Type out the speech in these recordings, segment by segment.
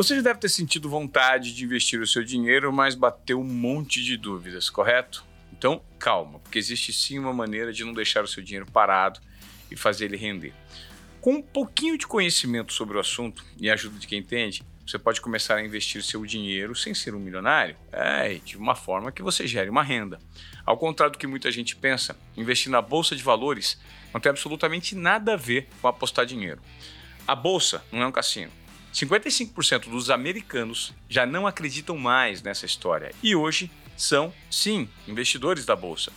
Você já deve ter sentido vontade de investir o seu dinheiro, mas bateu um monte de dúvidas, correto? Então, calma, porque existe sim uma maneira de não deixar o seu dinheiro parado e fazer ele render. Com um pouquinho de conhecimento sobre o assunto e ajuda de quem entende, você pode começar a investir seu dinheiro sem ser um milionário, é, de uma forma que você gere uma renda. Ao contrário do que muita gente pensa, investir na bolsa de valores não tem absolutamente nada a ver com apostar dinheiro. A bolsa não é um cassino. 55% dos americanos já não acreditam mais nessa história e hoje são, sim, investidores da bolsa.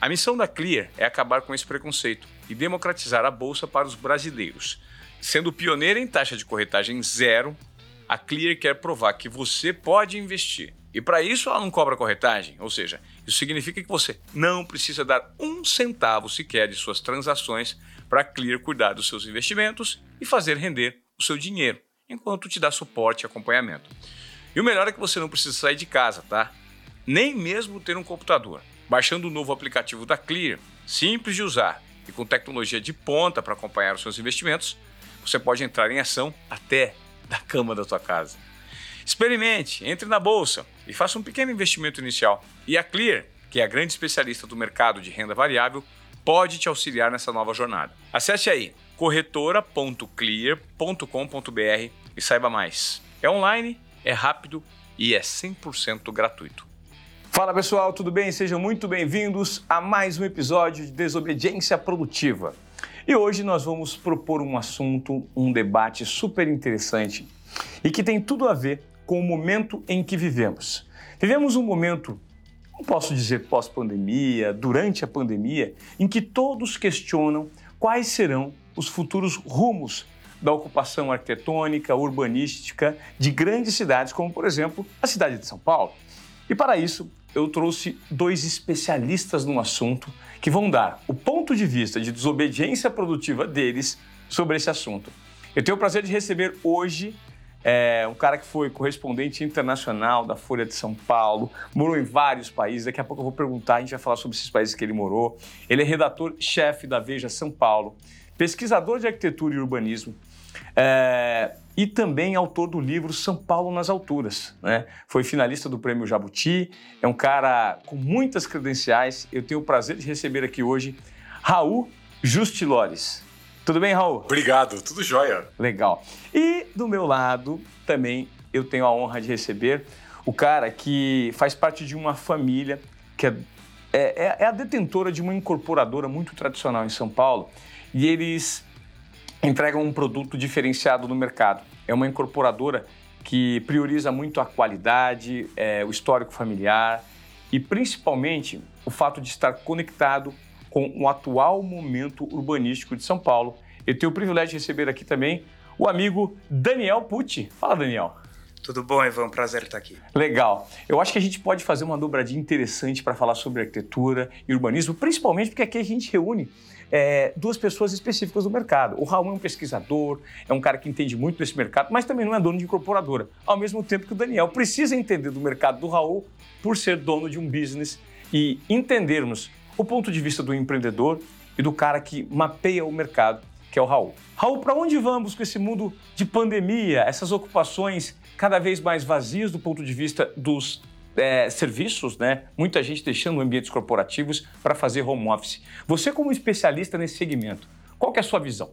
A missão da Clear é acabar com esse preconceito e democratizar a bolsa para os brasileiros. Sendo pioneira em taxa de corretagem zero, a Clear quer provar que você pode investir. E para isso ela não cobra corretagem, ou seja, isso significa que você não precisa dar um centavo sequer de suas transações para a Clear cuidar dos seus investimentos e fazer render o seu dinheiro, enquanto te dá suporte e acompanhamento. E o melhor é que você não precisa sair de casa, tá? Nem mesmo ter um computador. Baixando o novo aplicativo da Clear, simples de usar e com tecnologia de ponta para acompanhar os seus investimentos, você pode entrar em ação até da cama da sua casa. Experimente, entre na bolsa e faça um pequeno investimento inicial. E a Clear, que é a grande especialista do mercado de renda variável, pode te auxiliar nessa nova jornada. Acesse aí corretora.clear.com.br e saiba mais. É online, é rápido e é 100% gratuito. Fala pessoal, tudo bem? Sejam muito bem-vindos a mais um episódio de Desobediência Produtiva. E hoje nós vamos propor um assunto, um debate super interessante e que tem tudo a ver com o momento em que vivemos. Vivemos um momento, não posso dizer pós-pandemia, durante a pandemia, em que todos questionam quais serão os futuros rumos da ocupação arquitetônica, urbanística de grandes cidades, como por exemplo a cidade de São Paulo. E para isso, eu trouxe dois especialistas no assunto que vão dar o ponto de vista de desobediência produtiva deles sobre esse assunto. Eu tenho o prazer de receber hoje é, um cara que foi correspondente internacional da Folha de São Paulo, morou em vários países. Daqui a pouco eu vou perguntar, a gente vai falar sobre esses países que ele morou. Ele é redator-chefe da Veja São Paulo, pesquisador de arquitetura e urbanismo, é, e também autor do livro São Paulo nas Alturas. Né? Foi finalista do Prêmio Jabuti, é um cara com muitas credenciais. Eu tenho o prazer de receber aqui hoje Raul Justilores. Tudo bem, Raul? Obrigado, tudo jóia. Legal. E do meu lado também eu tenho a honra de receber o cara que faz parte de uma família que é, é, é a detentora de uma incorporadora muito tradicional em São Paulo e eles entregam um produto diferenciado no mercado. É uma incorporadora que prioriza muito a qualidade, é, o histórico familiar e principalmente o fato de estar conectado com o atual momento urbanístico de São Paulo. Eu tenho o privilégio de receber aqui também o amigo Daniel Pucci. Fala, Daniel. Tudo bom, Ivan? Prazer estar aqui. Legal. Eu acho que a gente pode fazer uma dobradinha interessante para falar sobre arquitetura e urbanismo, principalmente porque aqui a gente reúne é, duas pessoas específicas do mercado. O Raul é um pesquisador, é um cara que entende muito desse mercado, mas também não é dono de incorporadora. Ao mesmo tempo que o Daniel precisa entender do mercado do Raul por ser dono de um business e entendermos o ponto de vista do empreendedor e do cara que mapeia o mercado, que é o Raul. Raul, para onde vamos com esse mundo de pandemia, essas ocupações cada vez mais vazias do ponto de vista dos é, serviços, né? Muita gente deixando ambientes corporativos para fazer home office. Você, como especialista nesse segmento, qual é a sua visão?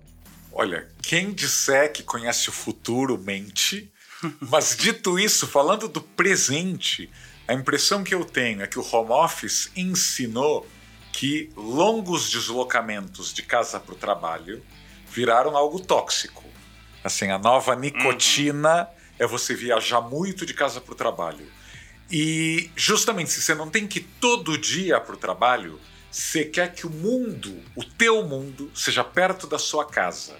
Olha, quem disser que conhece o futuro mente. Mas dito isso, falando do presente, a impressão que eu tenho é que o home office ensinou que longos deslocamentos de casa para o trabalho viraram algo tóxico. Assim, a nova nicotina uhum. é você viajar muito de casa para o trabalho. E justamente se você não tem que ir todo dia para o trabalho, você quer que o mundo, o teu mundo, seja perto da sua casa.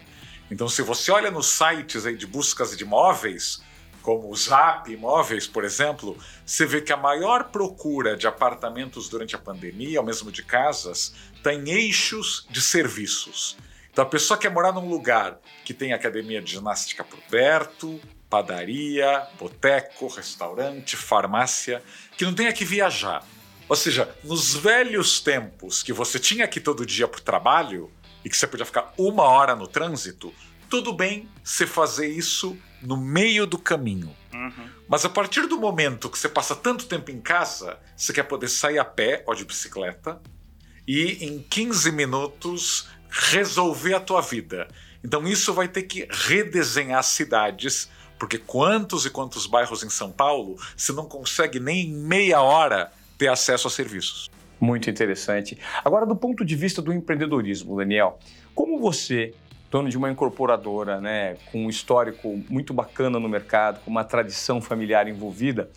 Então, se você olha nos sites aí de buscas de imóveis, como o Zap Imóveis, por exemplo, você vê que a maior procura de apartamentos durante a pandemia, ou mesmo de casas, está em eixos de serviços. Então a pessoa quer morar num lugar que tem academia de ginástica por perto, padaria, boteco, restaurante, farmácia, que não tenha que viajar. Ou seja, nos velhos tempos que você tinha que ir todo dia para o trabalho e que você podia ficar uma hora no trânsito, tudo bem você fazer isso no meio do caminho. Uhum. Mas a partir do momento que você passa tanto tempo em casa, você quer poder sair a pé ou de bicicleta e em 15 minutos resolver a tua vida. Então isso vai ter que redesenhar cidades, porque quantos e quantos bairros em São Paulo você não consegue nem em meia hora ter acesso a serviços. Muito interessante. Agora, do ponto de vista do empreendedorismo, Daniel, como você, dono de uma incorporadora, né, com um histórico muito bacana no mercado, com uma tradição familiar envolvida,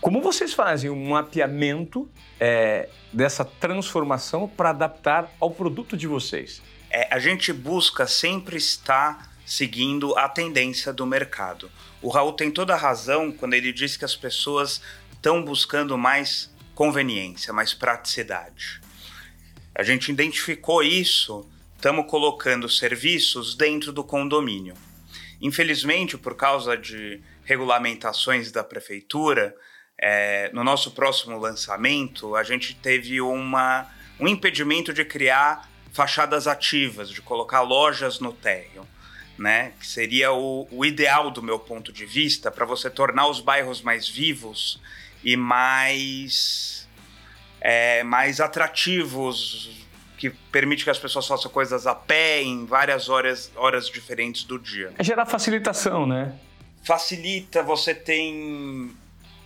como vocês fazem um mapeamento é, dessa transformação para adaptar ao produto de vocês? É, a gente busca sempre estar seguindo a tendência do mercado. O Raul tem toda a razão quando ele diz que as pessoas estão buscando mais conveniência, mais praticidade. A gente identificou isso, estamos colocando serviços dentro do condomínio. Infelizmente, por causa de regulamentações da prefeitura, é, no nosso próximo lançamento, a gente teve uma, um impedimento de criar fachadas ativas, de colocar lojas no térreo. Né, que seria o, o ideal do meu ponto de vista para você tornar os bairros mais vivos e mais, é, mais atrativos, que permite que as pessoas façam coisas a pé em várias horas, horas diferentes do dia. É gerar facilitação, né? Facilita, você tem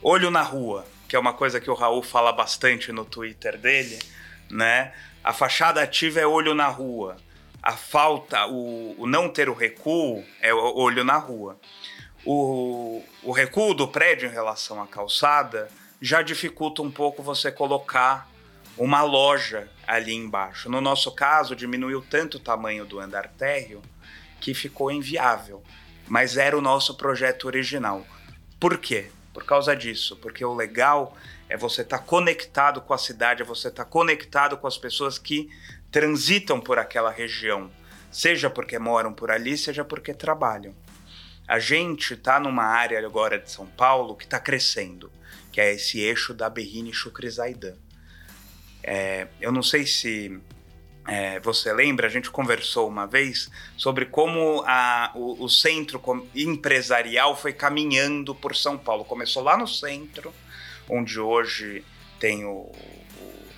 olho na rua, que é uma coisa que o Raul fala bastante no Twitter dele, né? A fachada ativa é olho na rua. A falta, o, o não ter o recuo é olho na rua o, o recuo do prédio em relação à calçada já dificulta um pouco você colocar uma loja ali embaixo. No nosso caso, diminuiu tanto o tamanho do andar térreo que ficou inviável, mas era o nosso projeto original. Por quê? Por causa disso, porque o legal é você estar tá conectado com a cidade, é você estar tá conectado com as pessoas que transitam por aquela região, seja porque moram por ali, seja porque trabalham. A gente está numa área agora de São Paulo que está crescendo, que é esse eixo da Berrine Chucrizaidan. É, eu não sei se é, você lembra, a gente conversou uma vez sobre como a, o, o, centro empresarial foi caminhando por São Paulo. Começou lá no centro, onde hoje tem o,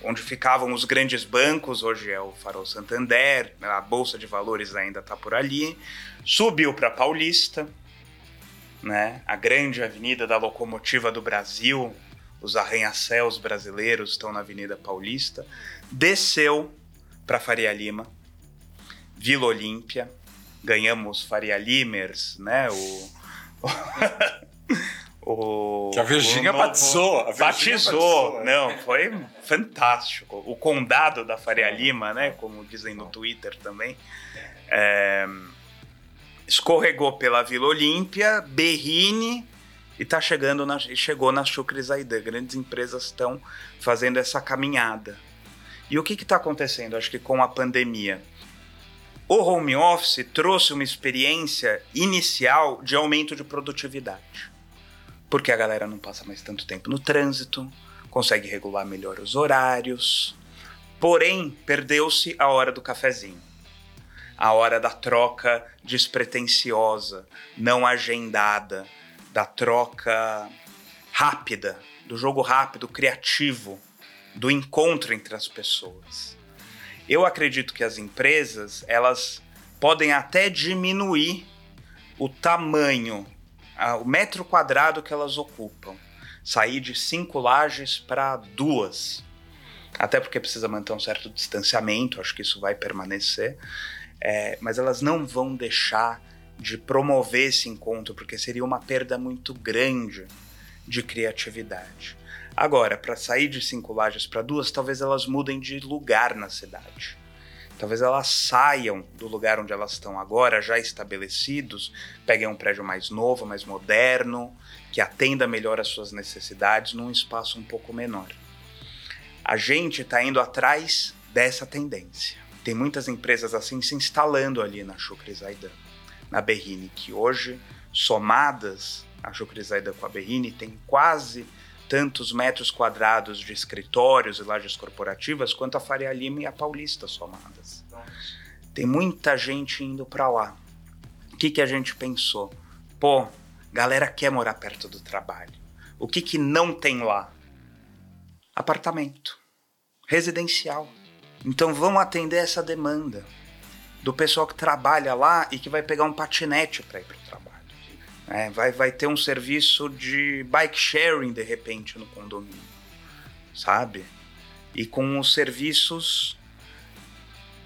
onde ficavam os grandes bancos, hoje é o Farol Santander, a Bolsa de Valores ainda está por ali. Subiu para Paulista, né? A grande avenida da locomotiva do Brasil, os arranha-céus brasileiros estão na Avenida Paulista. Desceu para Faria Lima, Vila Olímpia, ganhamos Faria Limers, né? O, o que a Virgínia batizou. A Virginia batizou. batizou. Não, foi fantástico. O condado da Faria Lima, né? Como dizem no Twitter também. É, escorregou pela Vila Olímpia, Berrine e tá chegando na, chegou na Chucrizaidan. Grandes empresas estão fazendo essa caminhada. E o que está acontecendo? Acho que com a pandemia. O home office trouxe uma experiência inicial de aumento de produtividade. Porque a galera não passa mais tanto tempo no trânsito, consegue regular melhor os horários. Porém, perdeu-se a hora do cafezinho a hora da troca despretensiosa, não agendada, da troca rápida, do jogo rápido, criativo, do encontro entre as pessoas. Eu acredito que as empresas, elas podem até diminuir o tamanho, o metro quadrado que elas ocupam. Sair de cinco lajes para duas. Até porque precisa manter um certo distanciamento, acho que isso vai permanecer é, mas elas não vão deixar de promover esse encontro, porque seria uma perda muito grande de criatividade. Agora, para sair de cinco lajes para duas, talvez elas mudem de lugar na cidade. Talvez elas saiam do lugar onde elas estão agora, já estabelecidos, peguem um prédio mais novo, mais moderno, que atenda melhor às suas necessidades num espaço um pouco menor. A gente está indo atrás dessa tendência. Tem muitas empresas assim se instalando ali na Shukrizaidan, na Berrine, que hoje, somadas a Shukrizaidan com a Berrine, tem quase tantos metros quadrados de escritórios e lajes corporativas quanto a Faria Lima e a Paulista somadas. Tem muita gente indo para lá. que, que a gente pensou? Pô, galera quer morar perto do trabalho. O que, que não tem lá? Apartamento. Residencial. Então vamos atender essa demanda do pessoal que trabalha lá e que vai pegar um patinete para ir para o trabalho. É, vai, vai ter um serviço de bike sharing de repente no condomínio, sabe? E com os serviços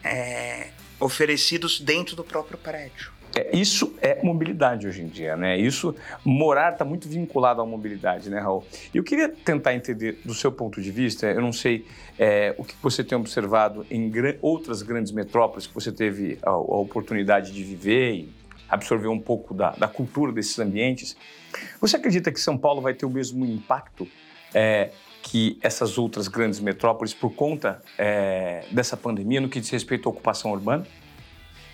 é, oferecidos dentro do próprio prédio. É, isso é mobilidade hoje em dia, né? Isso, morar está muito vinculado à mobilidade, né, Raul? Eu queria tentar entender, do seu ponto de vista, eu não sei é, o que você tem observado em outras grandes metrópoles que você teve a, a, oportunidade de viver e absorver um pouco da, da, cultura desses ambientes. Você acredita que São Paulo vai ter o mesmo impacto é, que essas outras grandes metrópoles por conta é, dessa pandemia no que diz respeito à ocupação urbana?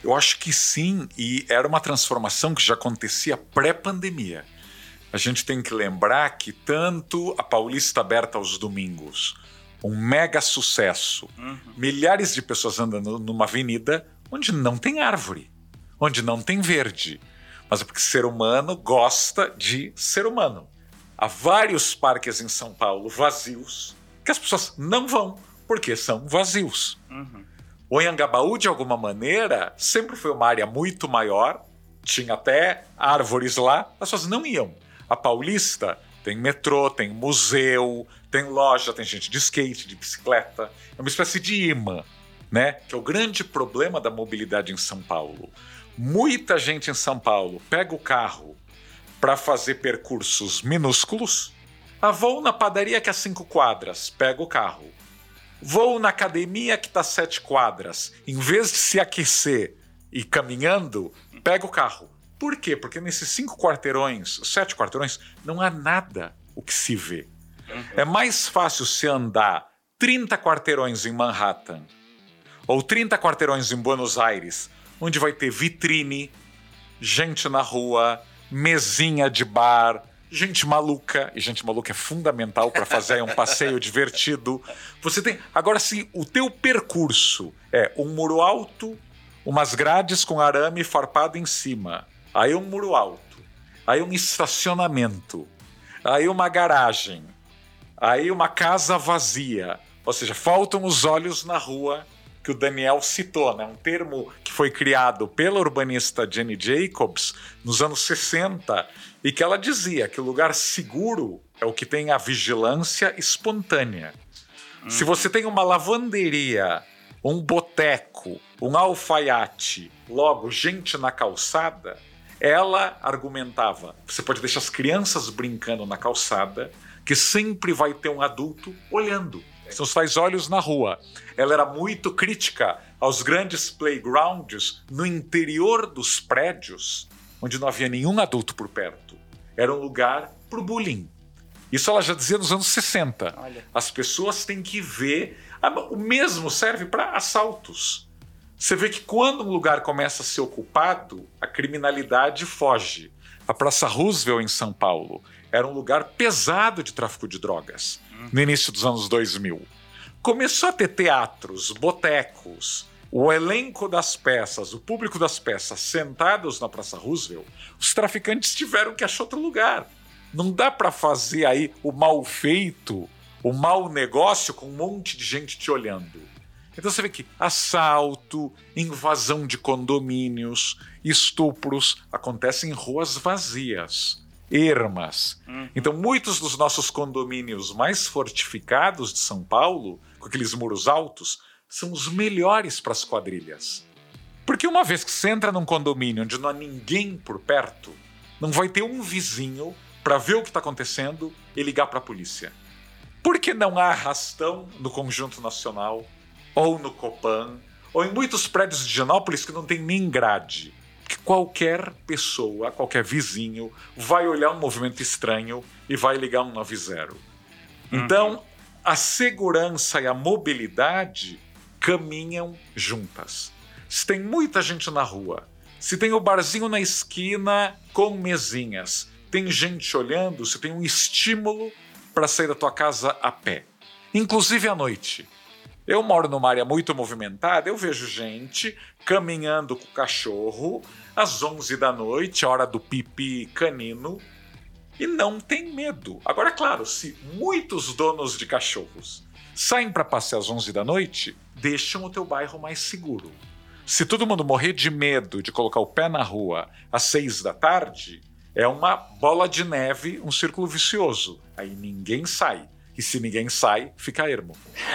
Eu acho que sim, e era uma transformação que já acontecia pré-pandemia. A gente tem que lembrar que tanto a Paulista aberta aos domingos, um mega sucesso, uhum. milhares de pessoas andando numa avenida onde não tem árvore, onde não tem verde. Mas é porque ser humano gosta de ser humano. Há vários parques em São Paulo vazios que as pessoas não vão porque são vazios. Uhum. O Anhangabaú, de alguma maneira, sempre foi uma área muito maior, tinha até árvores lá, as pessoas não iam. A Paulista tem metrô, tem museu, tem loja, tem gente de skate, de bicicleta. É uma espécie de imã, né? Que é o grande problema da mobilidade em São Paulo. Muita gente em São Paulo pega o carro para fazer percursos minúsculos. Ah, vou na padaria que é cinco quadras, pega o carro. Vou na academia que está sete quadras. Em vez de se aquecer e caminhando, pega o carro. Por quê? Porque nesses cinco quarteirões, sete quarteirões, não há nada o que se vê. É mais fácil se andar 30 quarteirões em Manhattan ou 30 quarteirões em Buenos Aires, onde vai ter vitrine, gente na rua, mesinha de bar, gente maluca, e gente maluca é fundamental para fazer um passeio divertido. Você tem. Agora, se o teu percurso é um muro alto, umas grades com arame farpado em cima, aí um muro alto, aí um estacionamento, aí uma garagem, aí uma casa vazia. Ou seja, faltam os olhos na rua que o Daniel citou, né? um termo que foi criado pela urbanista Jenny Jacobs nos anos 60 e que ela dizia que o lugar seguro é o que tem a vigilância espontânea. Hum. Se você tem uma lavanderia, um boteco, um alfaiate, logo gente na calçada, ela argumentava: você pode deixar as crianças brincando na calçada, que sempre vai ter um adulto olhando. São os faz olhos na rua. Ela era muito crítica aos grandes playgrounds no interior dos prédios, onde não havia nenhum adulto por perto. Era um lugar para o bullying. Isso ela já dizia nos anos 60. Olha. As pessoas têm que ver. O mesmo serve para assaltos. Você vê que quando um lugar começa a ser ocupado, a criminalidade foge. A Praça Roosevelt, em São Paulo, era um lugar pesado de tráfico de drogas no início dos anos 2000. Começou a ter teatros, botecos, o elenco das peças, o público das peças sentados na Praça Roosevelt, os traficantes tiveram que achar outro lugar. Não dá para fazer aí o mal feito, o mau negócio com um monte de gente te olhando. Então você vê que assalto, invasão de condomínios, estupros acontecem em ruas vazias ermas. Uhum. Então, muitos dos nossos condomínios mais fortificados de São Paulo, com aqueles muros altos, são os melhores para as quadrilhas. Porque uma vez que você entra num condomínio onde não há ninguém por perto, não vai ter um vizinho para ver o que está acontecendo e ligar para a polícia. Porque não há arrastão no Conjunto Nacional, ou no Copan, ou em muitos prédios de Genópolis que não tem nem grade que qualquer pessoa, qualquer vizinho, vai olhar um movimento estranho e vai ligar um 90. Então, uhum. a segurança e a mobilidade caminham juntas. Se tem muita gente na rua, se tem o barzinho na esquina com mesinhas, tem gente olhando, se tem um estímulo para sair da tua casa a pé, inclusive à noite. Eu moro numa área muito movimentada, eu vejo gente caminhando com o cachorro às 11 da noite, hora do pipi canino, e não tem medo. Agora, claro, se muitos donos de cachorros saem para passear às 11 da noite, deixam o teu bairro mais seguro. Se todo mundo morrer de medo de colocar o pé na rua às 6 da tarde, é uma bola de neve, um círculo vicioso. Aí ninguém sai. E se ninguém sai, fica ermo.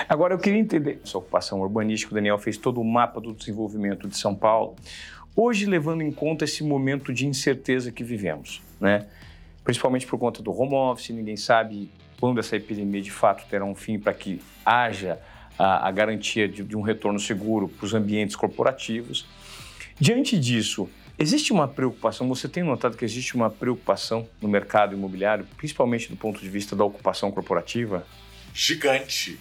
Agora eu queria entender. Essa ocupação urbanística, o Daniel fez todo o mapa do desenvolvimento de São Paulo. Hoje, levando em conta esse momento de incerteza que vivemos, né? principalmente por conta do home office, ninguém sabe quando essa epidemia de fato terá um fim para que haja a, a garantia de, de um retorno seguro para os ambientes corporativos. Diante disso, Existe uma preocupação, você tem notado que existe uma preocupação no mercado imobiliário, principalmente do ponto de vista da ocupação corporativa? Gigante.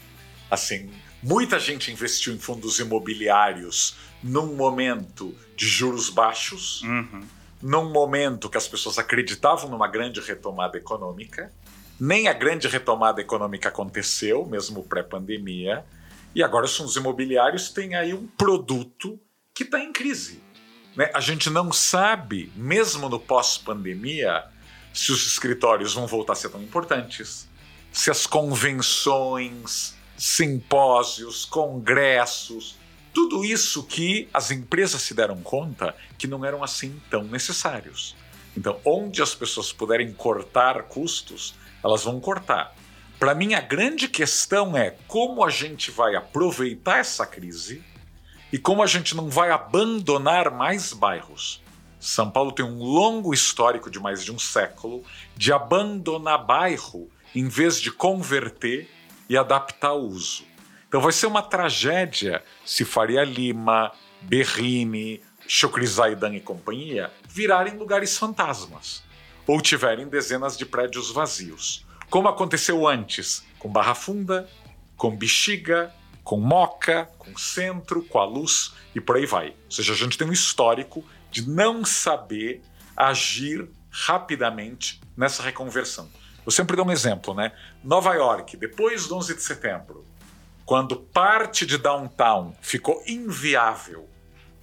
Assim, muita gente investiu em fundos imobiliários num momento de juros baixos, uhum. num momento que as pessoas acreditavam numa grande retomada econômica. Nem a grande retomada econômica aconteceu, mesmo pré-pandemia. E agora os fundos imobiliários têm aí um produto que está em crise né? A gente não sabe, mesmo no pós-pandemia, se os escritórios vão voltar a ser tão importantes, se as convenções, simpósios, congressos, tudo isso que as empresas se deram conta que não eram assim tão necessários. Então, onde as pessoas puderem cortar custos, elas vão cortar. Para mim, a grande questão é como a gente vai aproveitar essa crise e como a gente não vai abandonar mais bairros. São Paulo tem um longo histórico de mais de um século de abandonar bairro em vez de converter e adaptar o uso. Então vai ser uma tragédia se Faria Lima, Berrini, Chocrizaidan e companhia virarem lugares fantasmas ou tiverem dezenas de prédios vazios, como aconteceu antes com Barra Funda, com Bexiga, com Moca, com Centro, com a Luz e por aí vai. Ou seja, a gente tem um histórico de não saber agir rapidamente nessa reconversão. Eu sempre dou um exemplo, né? Nova York, depois do 11 de setembro, quando parte de downtown ficou inviável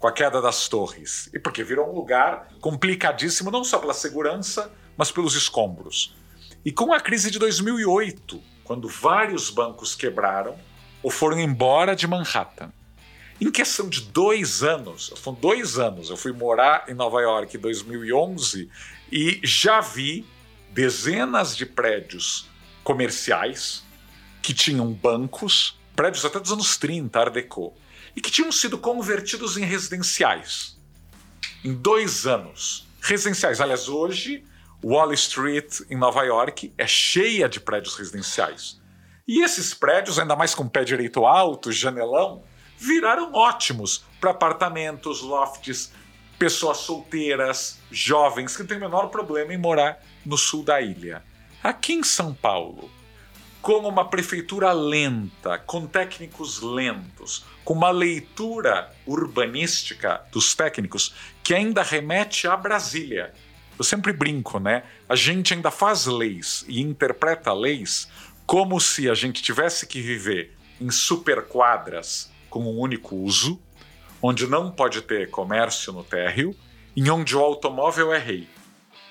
com a queda das torres, e porque virou um lugar complicadíssimo não só pela segurança, mas pelos escombros. E com a crise de 2008, quando vários bancos quebraram, ou foram embora de Manhattan. Em questão de dois anos, foram dois anos, eu fui morar em Nova York em 2011 e já vi dezenas de prédios comerciais que tinham bancos, prédios até dos anos 30, Art Deco, e que tinham sido convertidos em residenciais. Em dois anos. Residenciais. Aliás, hoje, Wall Street, em Nova York, é cheia de prédios residenciais. E esses prédios, ainda mais com pé direito alto, janelão, viraram ótimos para apartamentos, lofts, pessoas solteiras, jovens que não têm o menor problema em morar no sul da ilha. Aqui em São Paulo, com uma prefeitura lenta, com técnicos lentos, com uma leitura urbanística dos técnicos que ainda remete a Brasília. Eu sempre brinco, né? A gente ainda faz leis e interpreta leis como se a gente tivesse que viver em superquadras com um único uso, onde não pode ter comércio no térreo, em onde o automóvel é rei.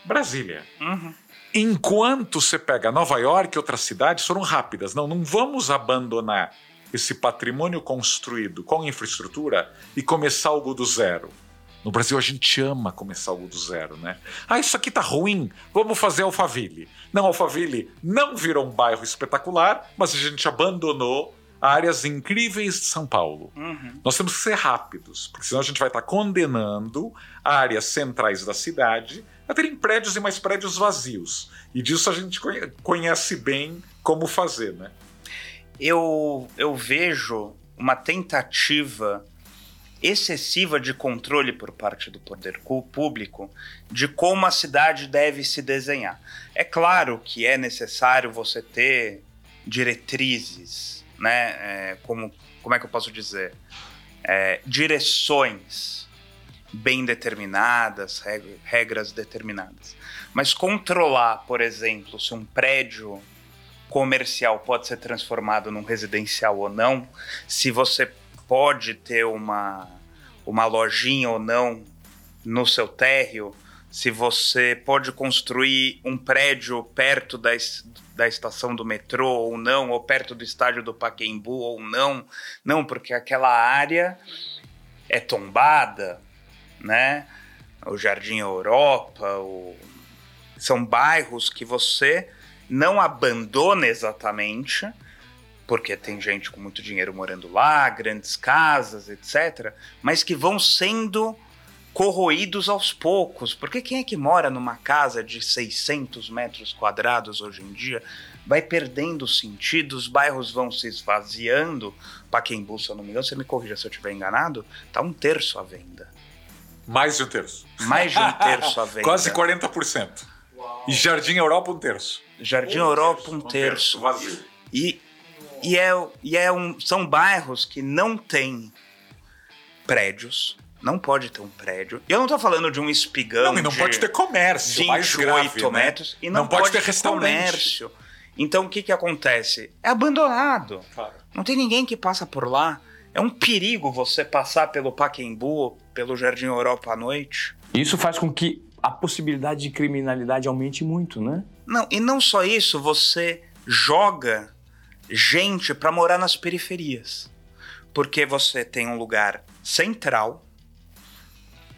Brasília. Uhum. Enquanto você pega Nova York e outras cidades, foram rápidas. Não, não vamos abandonar esse patrimônio construído com infraestrutura e começar algo do zero. No Brasil a gente ama começar algo do zero, né? Ah, isso aqui tá ruim, vamos fazer Alphaville. Não, Alphaville não virou um bairro espetacular, mas a gente abandonou áreas incríveis de São Paulo. Uhum. Nós temos que ser rápidos, porque senão a gente vai estar tá condenando áreas centrais da cidade a terem prédios e mais prédios vazios. E disso a gente conhece bem como fazer, né? Eu, eu vejo uma tentativa excessiva de controle por parte do poder público de como a cidade deve se desenhar. É claro que é necessário você ter diretrizes, né? É, como, como é que eu posso dizer? É, direções bem determinadas, regras determinadas. Mas controlar, por exemplo, se um prédio comercial pode ser transformado num residencial ou não, se você pode ter uma, uma lojinha ou não no seu térreo, se você pode construir um prédio perto da, da estação do metrô ou não, ou perto do estádio do Paquembu ou não. Não, porque aquela área é tombada, né? O Jardim Europa, o... são bairros que você não abandona exatamente, porque tem gente com muito dinheiro morando lá, grandes casas, etc., mas que vão sendo corroídos aos poucos. Porque quem é que mora numa casa de 600 metros quadrados hoje em dia vai perdendo sentido, os bairros vão se esvaziando. Paquembu, se eu não me engano, você me corrija se eu estiver enganado, tá um terço à venda. Mais de um terço. Mais de um terço à venda. Quase 40%. Uau. E Jardim Europa, um terço. Jardim um Europa, um terço. Um terço. E, e, é, e é um, são bairros que não têm prédios, não pode ter um prédio. E eu não estou falando de um espigão. Não, e não pode ter comércio. 28 grave, né? metros. Né? E não, não pode, pode, ter restaurante. comércio. Então o que, que acontece? É abandonado. Claro. Não tem ninguém que passa por lá. É um perigo você passar pelo Paquembu, pelo Jardim Europa à noite. Isso faz com que a possibilidade de criminalidade aumente muito, né? Não, e não só isso, você joga gente para morar nas periferias. Porque você tem um lugar central,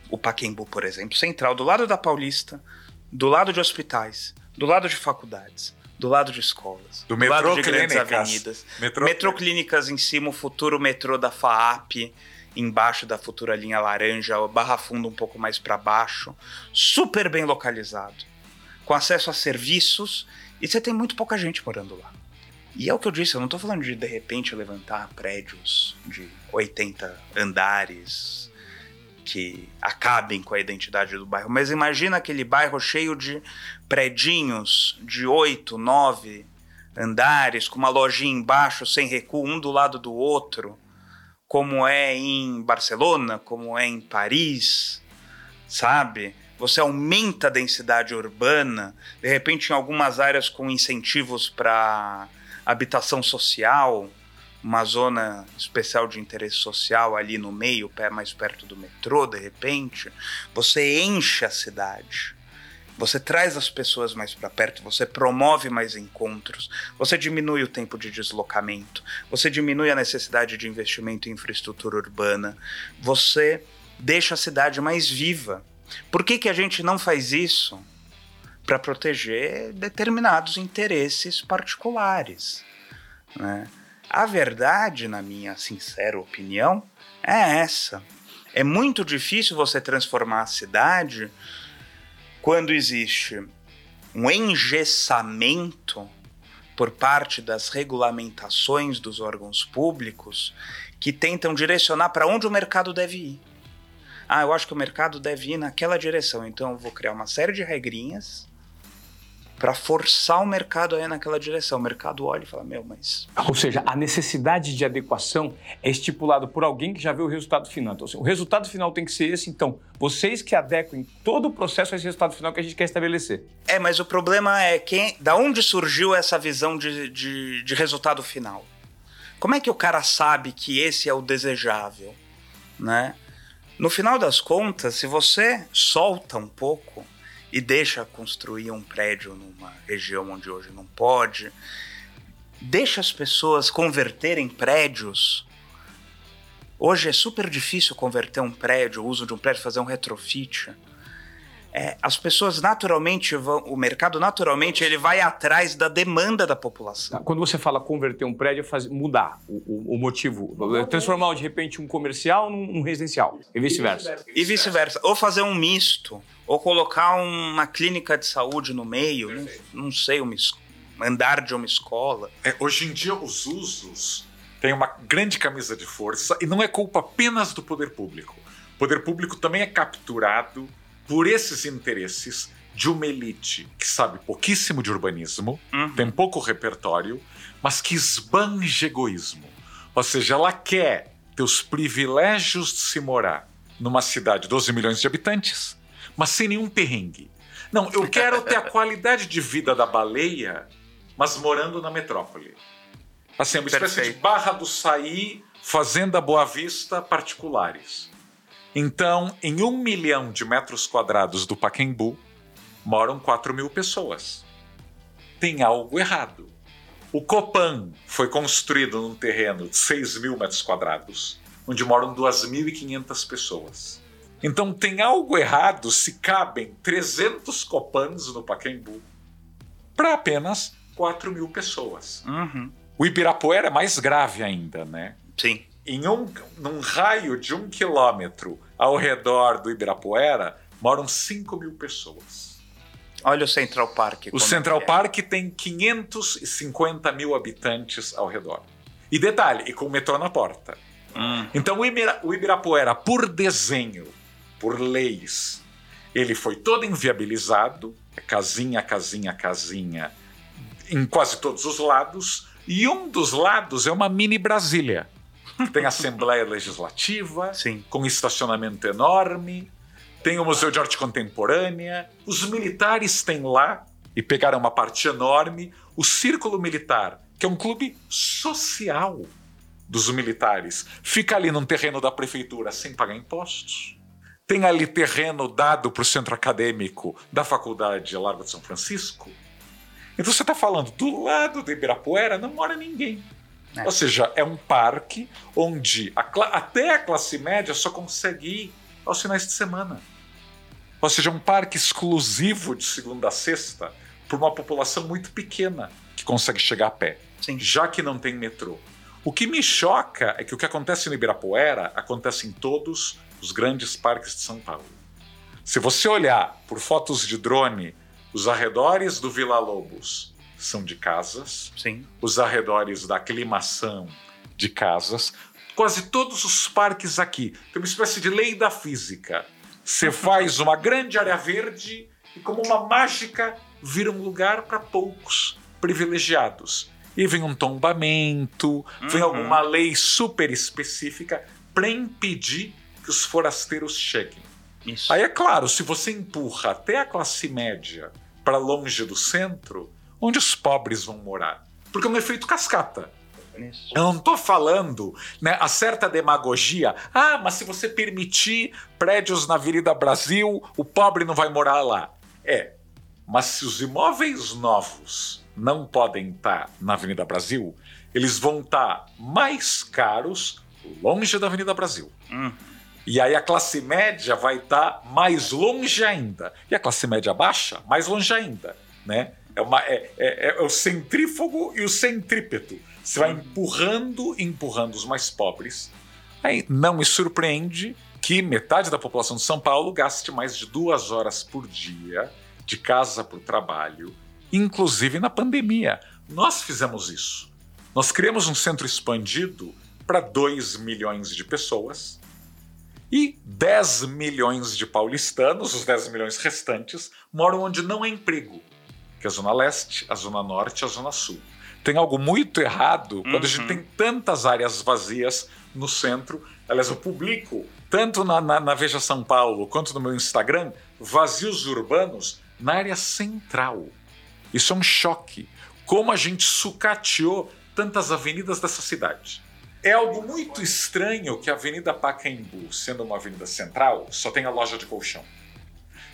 o Paquembu, por exemplo, central, do lado da Paulista, do lado de hospitais, do lado de faculdades, do lado de escolas, do, do metrô lado de grandes avenidas, metrô, metrô clínicas em cima, o futuro metrô da FAAP, embaixo da futura linha laranja, Barra Funda um pouco mais para baixo, super bem localizado, com acesso a serviços, e você tem muito pouca gente morando lá. E é o que eu disse, eu não estou falando de de repente levantar prédios de 80 andares, que acabem com a identidade do bairro. Mas imagina aquele bairro cheio de predinhos de oito, nove andares, com uma lojinha embaixo, sem recuo, um do lado do outro, como é em Barcelona, como é em Paris, sabe? Você aumenta a densidade urbana, de repente em algumas áreas com incentivos para habitação social, uma zona especial de interesse social ali no meio, mais perto do metrô, de repente, você enche a cidade. Você traz as pessoas mais para perto, você promove mais encontros, você diminui o tempo de deslocamento, você diminui a necessidade de investimento em infraestrutura urbana, você deixa a cidade mais viva. Por que, que a gente não faz isso? Para proteger determinados interesses particulares. Né? A verdade, na minha sincera opinião, é essa. É muito difícil você transformar a cidade quando existe um engessamento por parte das regulamentações dos órgãos públicos que tentam direcionar para onde o mercado deve ir. Ah, eu acho que o mercado deve ir naquela direção, então eu vou criar uma série de regrinhas para forçar o mercado a ir naquela direção. O mercado olha e fala: Meu, mas. Ou seja, a necessidade de adequação é estipulado por alguém que já vê o resultado final. Então, assim, o resultado final tem que ser esse, então, vocês que adequem todo o processo a esse resultado final que a gente quer estabelecer. É, mas o problema é quem. Da onde surgiu essa visão de, de, de resultado final? Como é que o cara sabe que esse é o desejável? Né? No final das contas, se você solta um pouco e deixa construir um prédio numa região onde hoje não pode, deixa as pessoas converterem prédios. Hoje é super difícil converter um prédio, o uso de um prédio, fazer um retrofit. É, as pessoas naturalmente vão, o mercado naturalmente ele vai atrás da demanda da população. Quando você fala converter um prédio, é mudar o, o, o motivo, transformar de repente um comercial num, num residencial e vice-versa. E vice-versa, ou fazer um misto ou colocar uma clínica de saúde no meio, não, não, sei, uma andar de uma escola. É, hoje em dia, os usos têm uma grande camisa de força e não é culpa apenas do poder público. O poder público também é capturado por esses interesses de uma elite que sabe pouquíssimo de urbanismo, uhum. tem pouco repertório, mas que esbanja egoísmo. Ou seja, ela quer ter os privilégios de se morar numa cidade de 12 milhões de habitantes, mas sem nenhum perrengue. Não, eu quero ter a qualidade de vida da baleia mas morando na metrópole. Assim, uma espécie Perfeito. de Barra do Saí, Fazenda Boa Vista particulares. Então, em um milhão de metros quadrados do Paquembu, moram 4 mil pessoas. Tem algo errado. O Copan foi construído num terreno de 6 mil metros quadrados, onde moram 2.500 pessoas. Então tem algo errado se cabem 300 Copans no Paquembu para apenas 4 mil pessoas. Uhum. O Ibirapuera é mais grave ainda, né? Sim. Em um, num raio de um quilômetro ao redor do Ibirapuera, moram 5 mil pessoas. Olha o Central Park. O Central é. Park tem 550 mil habitantes ao redor. E detalhe, e com o metrô na porta. Hum. Então o, Ibira- o Ibirapuera, por desenho, por leis, ele foi todo inviabilizado, é casinha, casinha, casinha, em quase todos os lados, e um dos lados é uma mini Brasília. Tem Assembleia Legislativa, Sim. com estacionamento enorme, tem o Museu de Arte Contemporânea, os militares têm lá, e pegaram uma parte enorme, o Círculo Militar, que é um clube social dos militares, fica ali num terreno da prefeitura sem pagar impostos. Tem ali terreno dado para o centro acadêmico da Faculdade Largo de São Francisco. Então você está falando, do lado do Ibirapuera não mora ninguém. É. Ou seja, é um parque onde a até a classe média só consegue ir aos finais de semana. Ou seja, é um parque exclusivo de segunda a sexta para uma população muito pequena que consegue chegar a pé, Sim. já que não tem metrô. O que me choca é que o que acontece no Ibirapuera acontece em todos os grandes parques de São Paulo. Se você olhar por fotos de drone, os arredores do Vila Lobos são de casas, Sim. os arredores da aclimação de casas. Quase todos os parques aqui tem uma espécie de lei da física. Você faz uma grande área verde e, como uma mágica, vira um lugar para poucos privilegiados. E vem um tombamento, vem Uhum. alguma lei super específica para impedir que os forasteiros cheguem. Isso. Aí é claro, se você empurra até a classe média para longe do centro, onde os pobres vão morar? Porque é um efeito cascata. Eu não estou falando né, a certa demagogia. Ah, mas se você permitir prédios na Avenida Brasil, o pobre não vai morar lá. É, mas se os imóveis novos não podem estar na Avenida Brasil, eles vão estar mais caros longe da Avenida Brasil. Hum. E aí a classe média vai estar mais longe ainda. E a classe média baixa, mais longe ainda. Né? É, uma, é, é- é o centrífugo e o centrípeto. Você vai empurrando, empurrando os mais pobres. Aí não me surpreende que metade da população de São Paulo gaste mais de duas horas por dia de casa para o trabalho, inclusive na pandemia. Nós fizemos isso. Nós criamos um centro expandido para 2 milhões de pessoas e 10 milhões de paulistanos, os 10 milhões restantes, moram onde não há emprego, que é a Zona Leste, a Zona Norte e a Zona Sul. Tem algo muito errado quando a gente Uhum. tem tantas áreas vazias no centro. Aliás, eu publico, tanto na, na, na Veja São Paulo quanto no meu Instagram, vazios urbanos na área central. Isso é um choque. Como a gente sucateou tantas avenidas dessa cidade. É algo muito estranho que a Avenida Pacaembu, sendo uma avenida central, só tenha loja de colchão.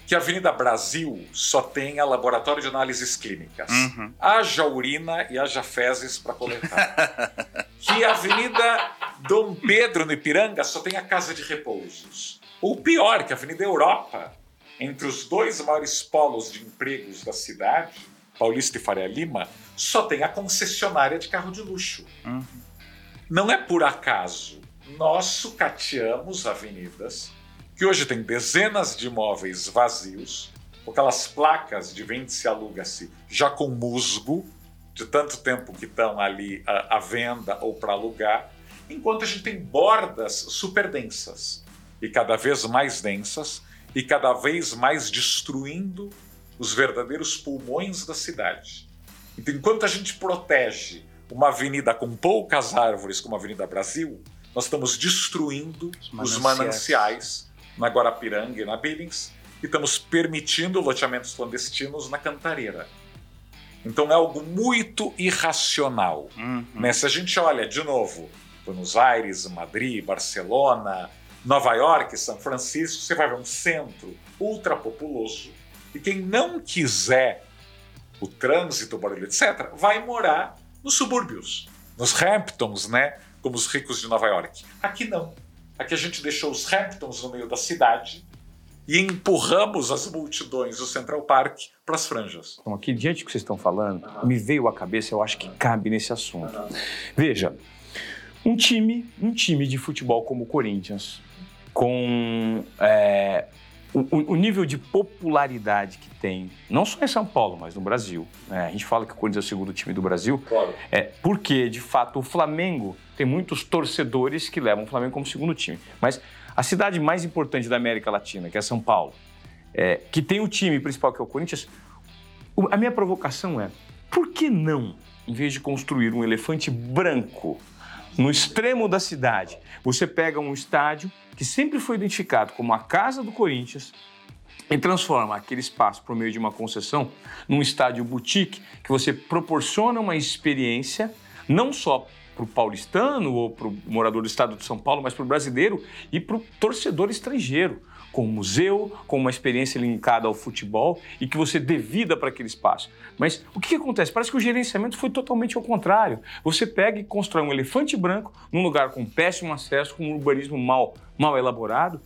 Que a Avenida Brasil só tenha laboratório de análises clínicas. Uhum. Haja urina e haja fezes para coletar. que a Avenida Dom Pedro, no Ipiranga, só tenha casa de repousos. Ou pior, que a Avenida Europa, entre os dois maiores polos de empregos da cidade, Paulista e Faria Lima, só tem a concessionária de carro de luxo. Uhum. Não é por acaso. Nós sucateamos avenidas que hoje tem dezenas de imóveis vazios, com aquelas placas de vende-se aluga-se já com musgo, de tanto tempo que estão ali à, à venda ou para alugar, enquanto a gente tem bordas super densas e cada vez mais densas e cada vez mais destruindo os verdadeiros pulmões da cidade. Então, enquanto a gente protege uma avenida com poucas árvores, como a Avenida Brasil, nós estamos destruindo os mananciais. mananciais na Guarapiranga e na Billings e estamos permitindo loteamentos clandestinos na Cantareira. Então é algo muito irracional. Uhum. Né? Se a gente olha de novo, Buenos Aires, Madrid, Barcelona, Nova York, São Francisco, você vai ver um centro ultrapopuloso. E quem não quiser o trânsito, o barulho, etc., vai morar nos subúrbios, nos Hamptons, né? Como os ricos de Nova York. Aqui não. Aqui a gente deixou os Hamptons no meio da cidade e empurramos as multidões do Central Park para as franjas. Então, aqui, diante do que vocês estão falando, me veio à cabeça, eu acho que cabe nesse assunto. Veja, um time, um time de futebol como o Corinthians, com é, o, o, nível de popularidade que tem, não só em São Paulo, mas no Brasil. Né? A gente fala que o Corinthians é o segundo time do Brasil, Claro. é porque, de fato, o Flamengo tem muitos torcedores que levam o Flamengo como segundo time. Mas a cidade mais importante da América Latina, que é São Paulo, é, que tem o time principal, que é o Corinthians, a minha provocação é: por que não, em vez de construir um elefante branco no extremo da cidade, você pega um estádio que sempre foi identificado como a casa do Corinthians e transforma aquele espaço por meio de uma concessão num estádio boutique que você proporciona uma experiência não só para o paulistano ou para o morador do estado de São Paulo, mas para o brasileiro e para o torcedor estrangeiro, com um museu, com uma experiência linkada ao futebol e que você dê vida para aquele espaço. Mas o que, que acontece? Parece que o gerenciamento foi totalmente ao contrário. Você pega e constrói um elefante branco num lugar com péssimo acesso, com um urbanismo mal, mal elaborado,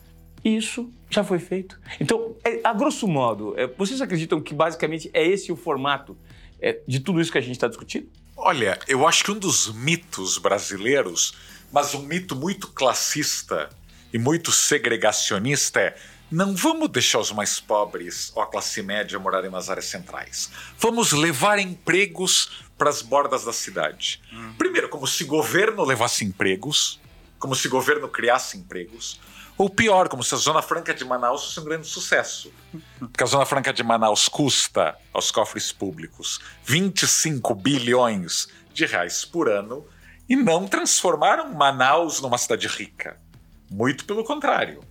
e isso já foi feito. Então, é, a grosso modo, é, vocês acreditam que basicamente é esse o formato é, de tudo isso que a gente está discutindo? Olha, eu acho que um dos mitos brasileiros, mas um mito muito classista e muito segregacionista é não vamos deixar os mais pobres ou a classe média morarem nas áreas centrais. Vamos levar empregos para as bordas da cidade. Primeiro, como se governo levasse empregos, como se governo criasse empregos, ou pior, como se a Zona Franca de Manaus fosse um grande sucesso. Porque a Zona Franca de Manaus custa aos cofres públicos 25 bilhões de reais por ano e não transformaram Manaus numa cidade rica. Muito pelo contrário.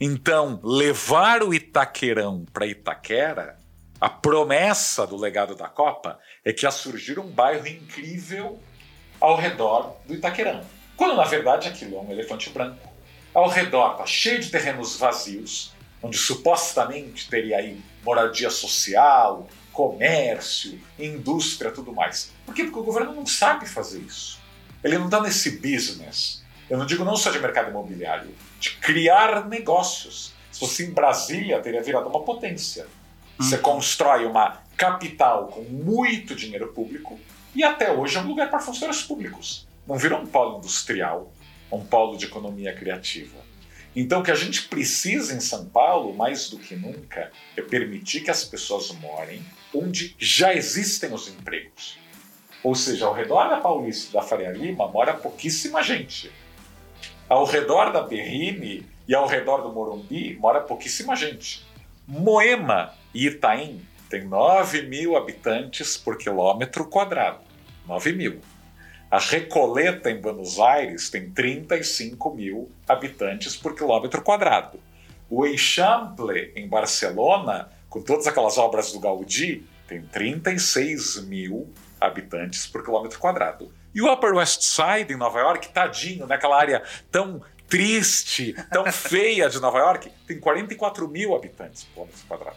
Então, levar o Itaquerão para Itaquera, a promessa do legado da Copa é que ia surgir um bairro incrível ao redor do Itaquerão. Quando na verdade aquilo é um elefante branco. Ao redor está cheio de terrenos vazios, onde supostamente teria aí moradia social, comércio, indústria, tudo mais. Por quê? Porque o governo não sabe fazer isso. Ele não está nesse business. Eu não digo não só de mercado imobiliário, de criar negócios. Se fosse em Brasília, teria virado uma potência. Você constrói uma capital com muito dinheiro público e até hoje é um lugar para funcionários públicos. Não virou um polo industrial, um polo de economia criativa. Então, o que a gente precisa em São Paulo, mais do que nunca, é permitir que as pessoas morem onde já existem os empregos. Ou seja, ao redor da Paulista e da Faria Lima mora pouquíssima gente. Ao redor da Berrine e ao redor do Morumbi mora pouquíssima gente. Moema e Itaim tem 9 mil habitantes por quilômetro quadrado. 9 mil. A Recoleta, em Buenos Aires, tem 35 mil habitantes por quilômetro quadrado. O Eixample, em Barcelona, com todas aquelas obras do Gaudí, tem 36 mil habitantes por quilômetro quadraro. E o Upper West Side, em Nova York, tadinho, naquela área tão triste, tão feia de Nova York, tem 44 mil habitantes por quilômetro quadrado.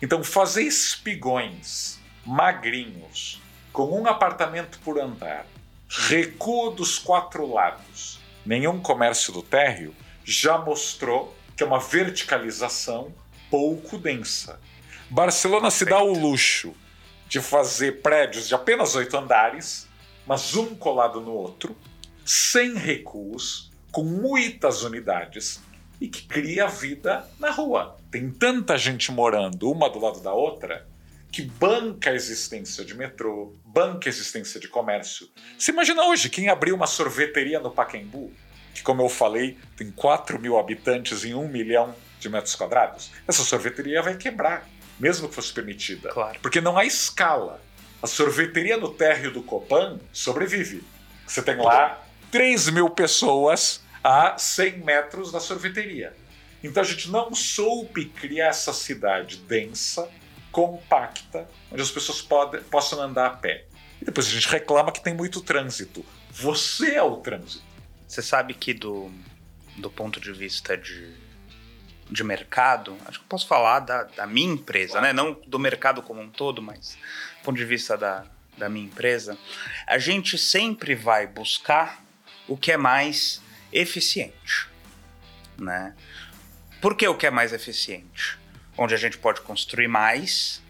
Então, fazer espigões magrinhos, com um apartamento por andar, recuo dos quatro lados, nenhum comércio do térreo, já mostrou que é uma verticalização pouco densa. Barcelona se dá o luxo de fazer prédios de apenas oito andares, mas um colado no outro, sem recuos, com muitas unidades e que cria vida na rua. Tem tanta gente morando uma do lado da outra que banca a existência de metrô, banca a existência de comércio. Você imagina hoje quem abriu uma sorveteria no Pacaembu, que, como eu falei, tem 4 mil habitantes em 1 milhão de metros quadrados? Essa sorveteria vai quebrar, mesmo que fosse permitida. Claro. Porque não há escala. A sorveteria no térreo do Copan sobrevive. Você tem lá 3 mil pessoas a 100 metros da sorveteria. Então a gente não soube criar essa cidade densa, compacta, onde as pessoas podem, possam andar a pé. E depois a gente reclama que tem muito trânsito. Você é o trânsito. Você sabe que do, do ponto de vista de, de mercado, acho que eu posso falar da, da minha empresa, né? Não do mercado como um todo, mas do ponto de vista da, da minha empresa, a gente sempre vai buscar o que é mais eficiente, né? Por que o que é mais eficiente? Onde a gente pode construir mais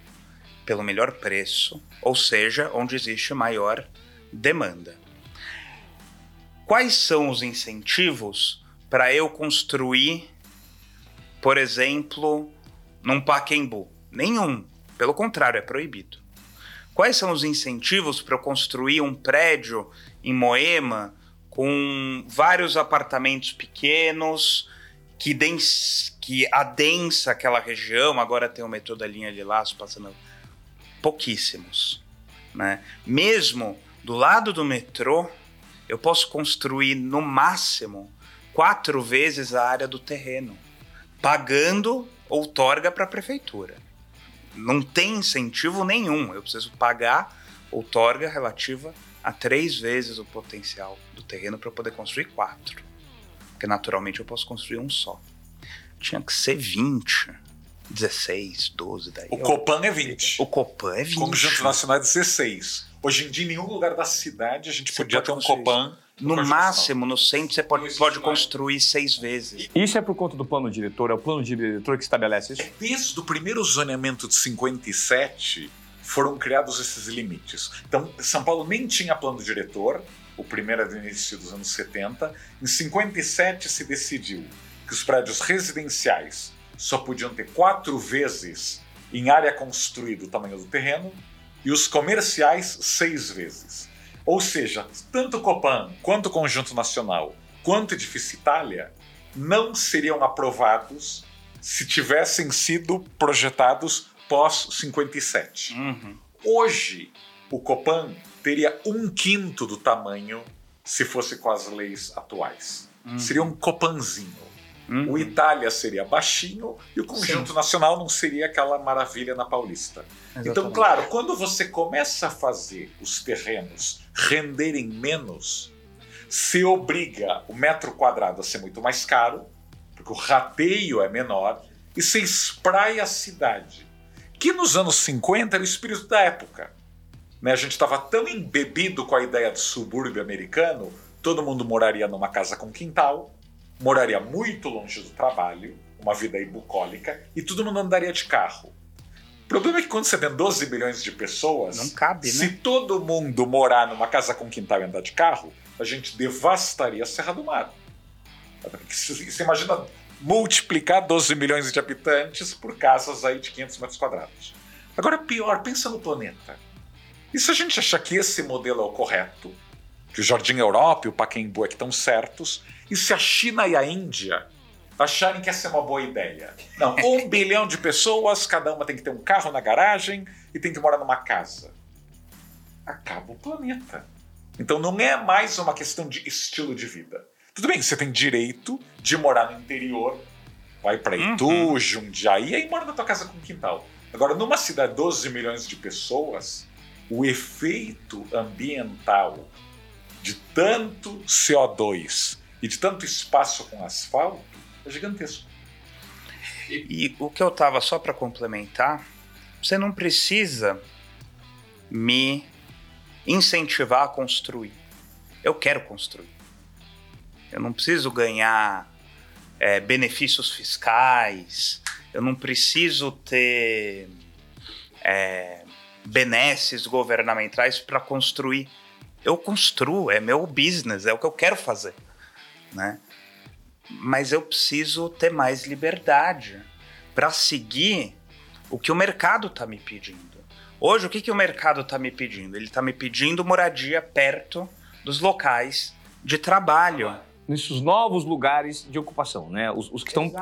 pelo melhor preço, ou seja, onde existe maior demanda. Quais são os incentivos para eu construir, por exemplo, num Paquembu? Nenhum. Pelo contrário, é proibido. Quais são os incentivos para eu construir um prédio em Moema com vários apartamentos pequenos que, que adensa aquela região? Agora tem o metrô da linha de laço passando pouquíssimos. Né? Mesmo do lado do metrô, eu posso construir no máximo quatro vezes a área do terreno, pagando outorga para a prefeitura. Não tem incentivo nenhum, eu preciso pagar outorga relativa a três vezes o potencial do terreno para poder construir quatro. Porque naturalmente eu posso construir um só. Tinha que ser 20 16, 12 daí. O Copan é 20. O Copan é 20. Conjunto Nacional é 16. Hoje em dia, em nenhum lugar da cidade a gente Você podia ter um Copan. No máximo, no centro, você pode, pode construir seis vezes. Isso é por conta do plano diretor? É o plano diretor que estabelece isso? Desde o primeiro zoneamento de 57 foram criados esses limites. Então, São Paulo nem tinha plano diretor, o primeiro era do início dos anos 70. Em 57 se decidiu que os prédios residenciais só podiam ter quatro vezes em área construída o tamanho do terreno e os comerciais seis vezes. Ou seja, tanto o Copan quanto o Conjunto Nacional quanto Edifício Itália não seriam aprovados se tivessem sido projetados pós 57. Uhum. Hoje, o Copan teria um quinto do tamanho se fosse com as leis atuais. Seria um Copanzinho. Uhum. O Itália seria baixinho e o Conjunto Nacional não seria aquela maravilha na Paulista. Então, Exatamente. claro, quando você começa a fazer os terrenos renderem menos, se obriga o metro quadrado a ser muito mais caro, porque o rateio é menor, e se espraia a cidade. Que nos anos 50 era o espírito da época. Né? A gente estava tão embebido com a ideia do subúrbio americano, todo mundo moraria numa casa com quintal, moraria muito longe do trabalho, uma vida aí bucólica, e todo mundo andaria de carro. O problema é que quando você tem 12 milhões de pessoas, Não cabe, se né? todo mundo morar numa casa com quintal e andar de carro, a gente devastaria a Serra do Mar. Você imagina multiplicar 12 milhões de habitantes por casas aí de 500 metros quadrados. Agora, pior, pensa no planeta. E se a gente achar que esse modelo é o correto, que o Jardim Europa e o Pacaembu é que estão certos, e se a China e a Índia acharem que essa é uma boa ideia? Não, um bilhão de pessoas, cada uma tem que ter um carro na garagem e tem que morar numa casa. Acaba o planeta. Então não é mais uma questão de estilo de vida. Tudo bem, você tem direito de morar no interior, vai para Itu, Uhum. Jundiaí, e aí mora na tua casa com quintal. Agora, numa cidade de 12 milhões de pessoas, o efeito ambiental de tanto CO2 e de tanto espaço com asfalto é gigantesco. E o que eu tava só para complementar, você não precisa me incentivar a construir. Eu quero construir. Eu não preciso ganhar é, benefícios fiscais. Eu não preciso ter é, benesses governamentais para construir. Eu construo, é meu business, é o que eu quero fazer, né? Mas eu preciso ter mais liberdade para seguir o que o mercado está me pedindo. Hoje, o que, que o mercado está me pedindo? Ele está me pedindo moradia perto dos locais de trabalho. Nesses novos lugares de ocupação, né? Os, os que estão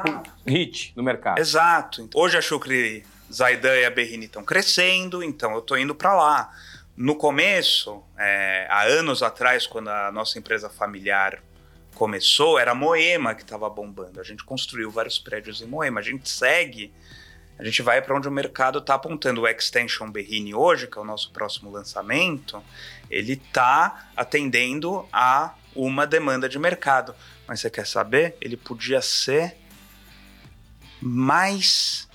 hit no mercado. Exato. Hoje a Chucre, Zaidan e a Berrini estão crescendo, então eu estou indo para lá. No começo, é, há anos atrás, quando a nossa empresa familiar começou, era Moema que estava bombando. A gente construiu vários prédios em Moema. A gente segue A gente vai para onde o mercado está apontando. O Extension Berrini hoje, que é o nosso próximo lançamento, ele está atendendo a uma demanda de mercado. Mas você quer saber? Ele podia ser mais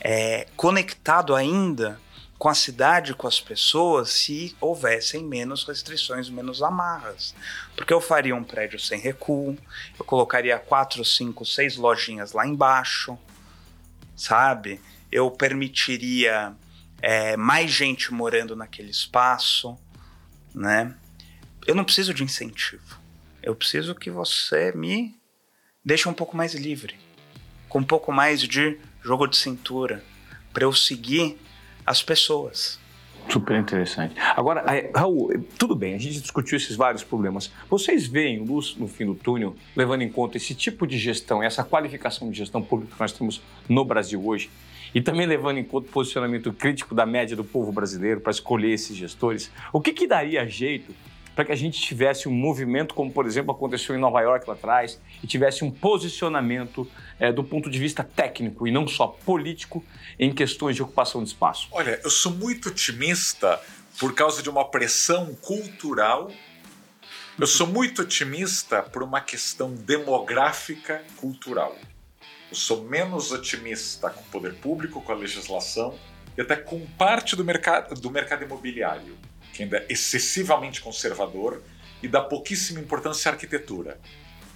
é, conectado ainda com a cidade, com as pessoas, se houvessem menos restrições, menos amarras. Porque eu faria um prédio sem recuo, eu colocaria quatro, cinco, seis lojinhas lá embaixo, sabe? Eu permitiria é, mais gente morando naquele espaço, né? Eu não preciso de incentivo. Eu preciso que você me deixe um pouco mais livre, com um pouco mais de jogo de cintura, para eu seguir as pessoas. Super interessante. Agora, Raul, tudo bem, a gente discutiu esses vários problemas. Vocês veem luz no fim do túnel, levando em conta esse tipo de gestão, essa qualificação de gestão pública que nós temos no Brasil hoje, e também levando em conta o posicionamento crítico da média do povo brasileiro para escolher esses gestores? O que, que daria jeito para que a gente tivesse um movimento, como por exemplo aconteceu em Nova York lá atrás, e tivesse um posicionamento é, do ponto de vista técnico e não só político em questões de ocupação de espaço? Olha, eu sou muito otimista por causa de uma pressão cultural. Eu sou muito otimista por uma questão demográfica cultural. Eu sou menos otimista com o poder público, com a legislação e até com parte do mercado, do mercado imobiliário que ainda é excessivamente conservador e dá pouquíssima importância à arquitetura.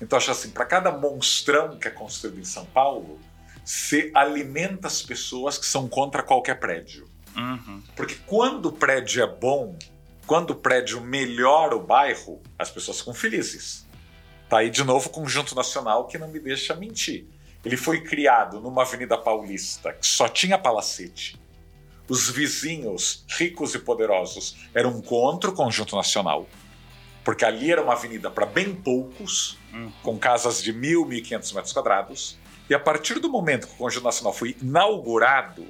Então, acho assim, para cada monstrão que é construído em São Paulo, se alimenta as pessoas que são contra qualquer prédio. Uhum. Porque quando o prédio é bom, quando o prédio melhora o bairro, as pessoas ficam felizes. Tá aí de novo o Conjunto Nacional que não me deixa mentir. Ele foi criado numa Avenida Paulista que só tinha palacete os vizinhos ricos e poderosos eram contra o conjunto nacional, porque ali era uma avenida para bem poucos, hum. com casas de mil, mil e quinhentos metros quadrados. E a partir do momento que o conjunto nacional foi inaugurado,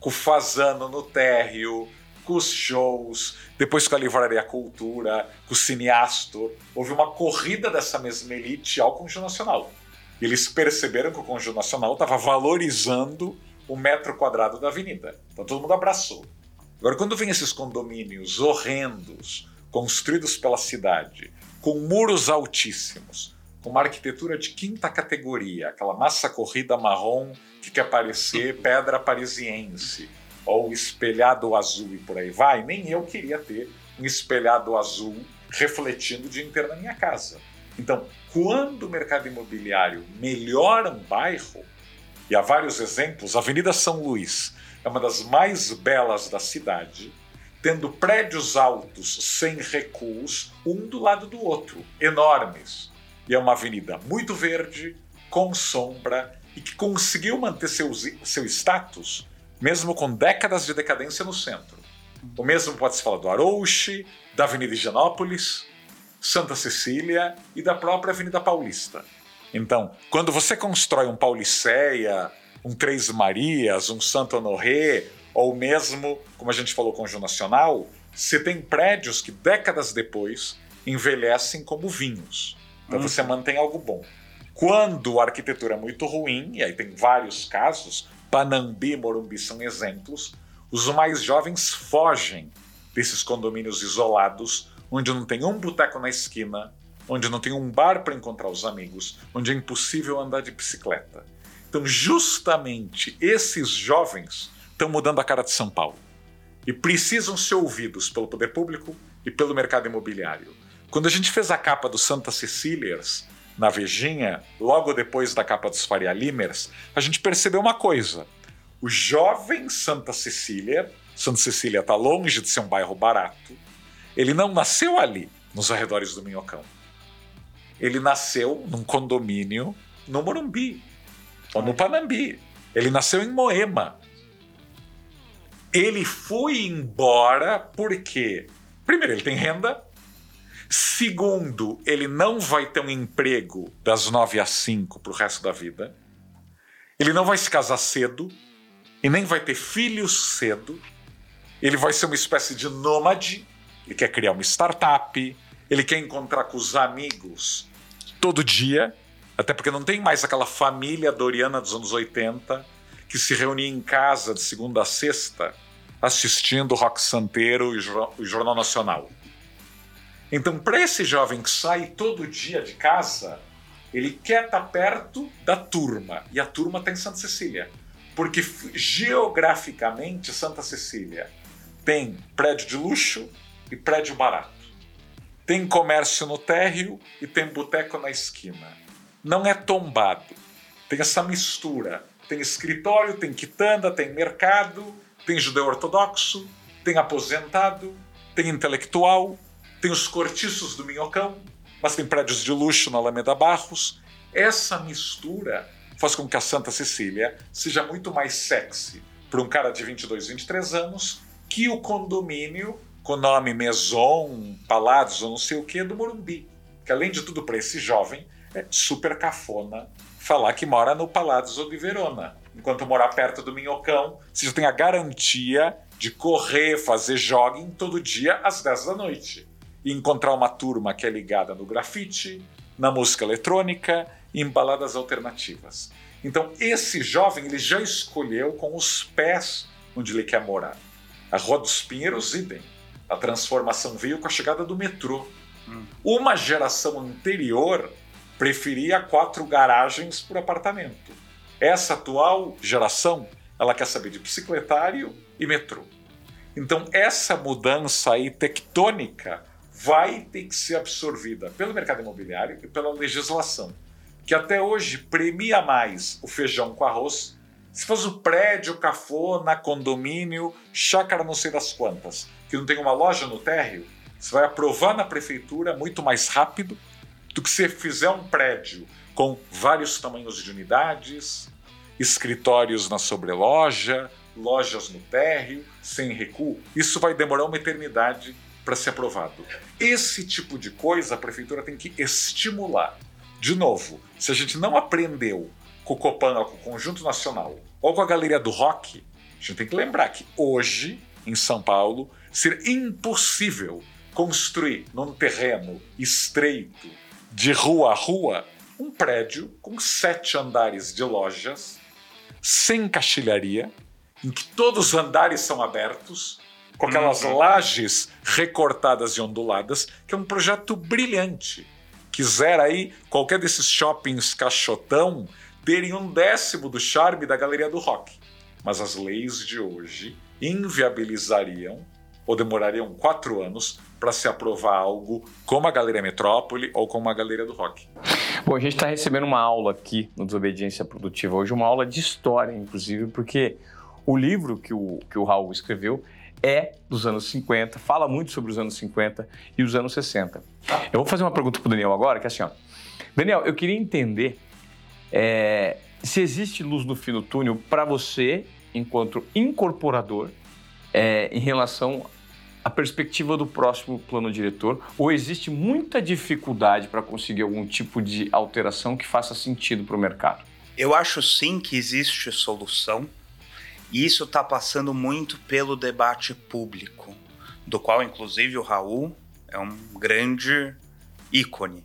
com o Fazano no térreo, com os shows, depois com a Livraria Cultura, com o Cineastor, houve uma corrida dessa mesma elite ao Conjunto Nacional. Eles perceberam que o Conjunto Nacional estava valorizando o metro quadrado da avenida. Então todo mundo abraçou. Agora, quando vem esses condomínios horrendos, construídos pela cidade, com muros altíssimos, com uma arquitetura de quinta categoria, aquela massa corrida marrom que quer parecer pedra parisiense, ou espelhado azul e por aí vai, nem eu queria ter um espelhado azul refletindo o dia inteiro na minha casa. Então, quando o mercado imobiliário melhora um bairro, e há vários exemplos. A Avenida São Luís é uma das mais belas da cidade, tendo prédios altos sem recuos, um do lado do outro, enormes. E é uma avenida muito verde, com sombra e que conseguiu manter seu, seu status mesmo com décadas de decadência no centro. O mesmo pode se falar do Arouche, da Avenida Higienópolis, Santa Cecília e da própria Avenida Paulista. Então, quando você constrói um Pauliceia, um Três Marias, um Santo Honoré, ou mesmo, como a gente falou, Conjunto Nacional, você tem prédios que décadas depois envelhecem como vinhos. Então você uhum. mantém algo bom. Quando a arquitetura é muito ruim, e aí tem vários casos, Panambi e Morumbi são exemplos, os mais jovens fogem desses condomínios isolados, onde não tem um boteco na esquina, onde não tem um bar para encontrar os amigos, onde é impossível andar de bicicleta. Então, justamente esses jovens estão mudando a cara de São Paulo e precisam ser ouvidos pelo poder público e pelo mercado imobiliário. Quando a gente fez a capa do Santa Cecílias na Vejinha, logo depois da capa dos Faria Limers, a gente percebeu uma coisa. O jovem Santa Cecília, Santa Cecília está longe de ser um bairro barato, ele não nasceu ali, nos arredores do Minhocão ele nasceu num condomínio no Morumbi, ou no Panambi. Ele nasceu em Moema. Ele foi embora porque, primeiro, ele tem renda. Segundo, ele não vai ter um emprego das nove às cinco para o resto da vida. Ele não vai se casar cedo e nem vai ter filhos cedo. Ele vai ser uma espécie de nômade. Ele quer criar uma startup, ele quer encontrar com os amigos todo dia, até porque não tem mais aquela família doriana dos anos 80 que se reunia em casa de segunda a sexta assistindo Rock Santeiro e o Jornal Nacional. Então, para esse jovem que sai todo dia de casa, ele quer estar tá perto da turma. E a turma está em Santa Cecília. Porque geograficamente, Santa Cecília tem prédio de luxo e prédio barato. Tem comércio no térreo e tem boteco na esquina. Não é tombado. Tem essa mistura. Tem escritório, tem quitanda, tem mercado, tem judeu ortodoxo, tem aposentado, tem intelectual, tem os cortiços do Minhocão, mas tem prédios de luxo na Alameda Barros. Essa mistura faz com que a Santa Cecília seja muito mais sexy para um cara de 22, 23 anos que o condomínio com o nome Maison, ou não sei o que do Morumbi. Que além de tudo, para esse jovem, é super cafona falar que mora no ou de Verona. Enquanto morar perto do Minhocão, você já tem a garantia de correr, fazer jogging todo dia às 10 da noite. E encontrar uma turma que é ligada no grafite, na música eletrônica e em baladas alternativas. Então, esse jovem ele já escolheu com os pés onde ele quer morar. A Rua dos Pinheiros, idem. A transformação veio com a chegada do metrô. Hum. Uma geração anterior preferia quatro garagens por apartamento. Essa atual geração, ela quer saber de bicicletário e metrô. Então essa mudança aí tectônica vai ter que ser absorvida pelo mercado imobiliário e pela legislação, que até hoje premia mais o feijão com arroz se fosse o prédio, cafona, condomínio, chácara não sei das quantas, que não tem uma loja no térreo, você vai aprovar na prefeitura muito mais rápido do que se fizer um prédio com vários tamanhos de unidades, escritórios na sobreloja, lojas no térreo, sem recuo. Isso vai demorar uma eternidade para ser aprovado. Esse tipo de coisa a prefeitura tem que estimular. De novo, se a gente não aprendeu com o Copan, com o Conjunto Nacional, ou com a Galeria do Rock, a gente tem que lembrar que hoje, em São Paulo, seria impossível construir num terreno estreito, de rua a rua, um prédio com sete andares de lojas, sem caixilharia, em que todos os andares são abertos, com aquelas uhum. lajes recortadas e onduladas, que é um projeto brilhante. Quiser aí qualquer desses shoppings caixotão terem um décimo do charme da galeria do rock. Mas as leis de hoje inviabilizariam ou demorariam quatro anos para se aprovar algo como a Galeria Metrópole ou como a Galeria do Rock. Bom, a gente está recebendo uma aula aqui no Desobediência Produtiva hoje, uma aula de história, inclusive, porque o livro que o, que o Raul escreveu é dos anos 50, fala muito sobre os anos 50 e os anos 60. Eu vou fazer uma pergunta para o Daniel agora, que é assim, ó. Daniel, eu queria entender é, se existe luz no fim do túnel para você, enquanto incorporador, é, em relação à perspectiva do próximo plano diretor, ou existe muita dificuldade para conseguir algum tipo de alteração que faça sentido para o mercado? Eu acho sim que existe solução, e isso está passando muito pelo debate público, do qual, inclusive, o Raul é um grande ícone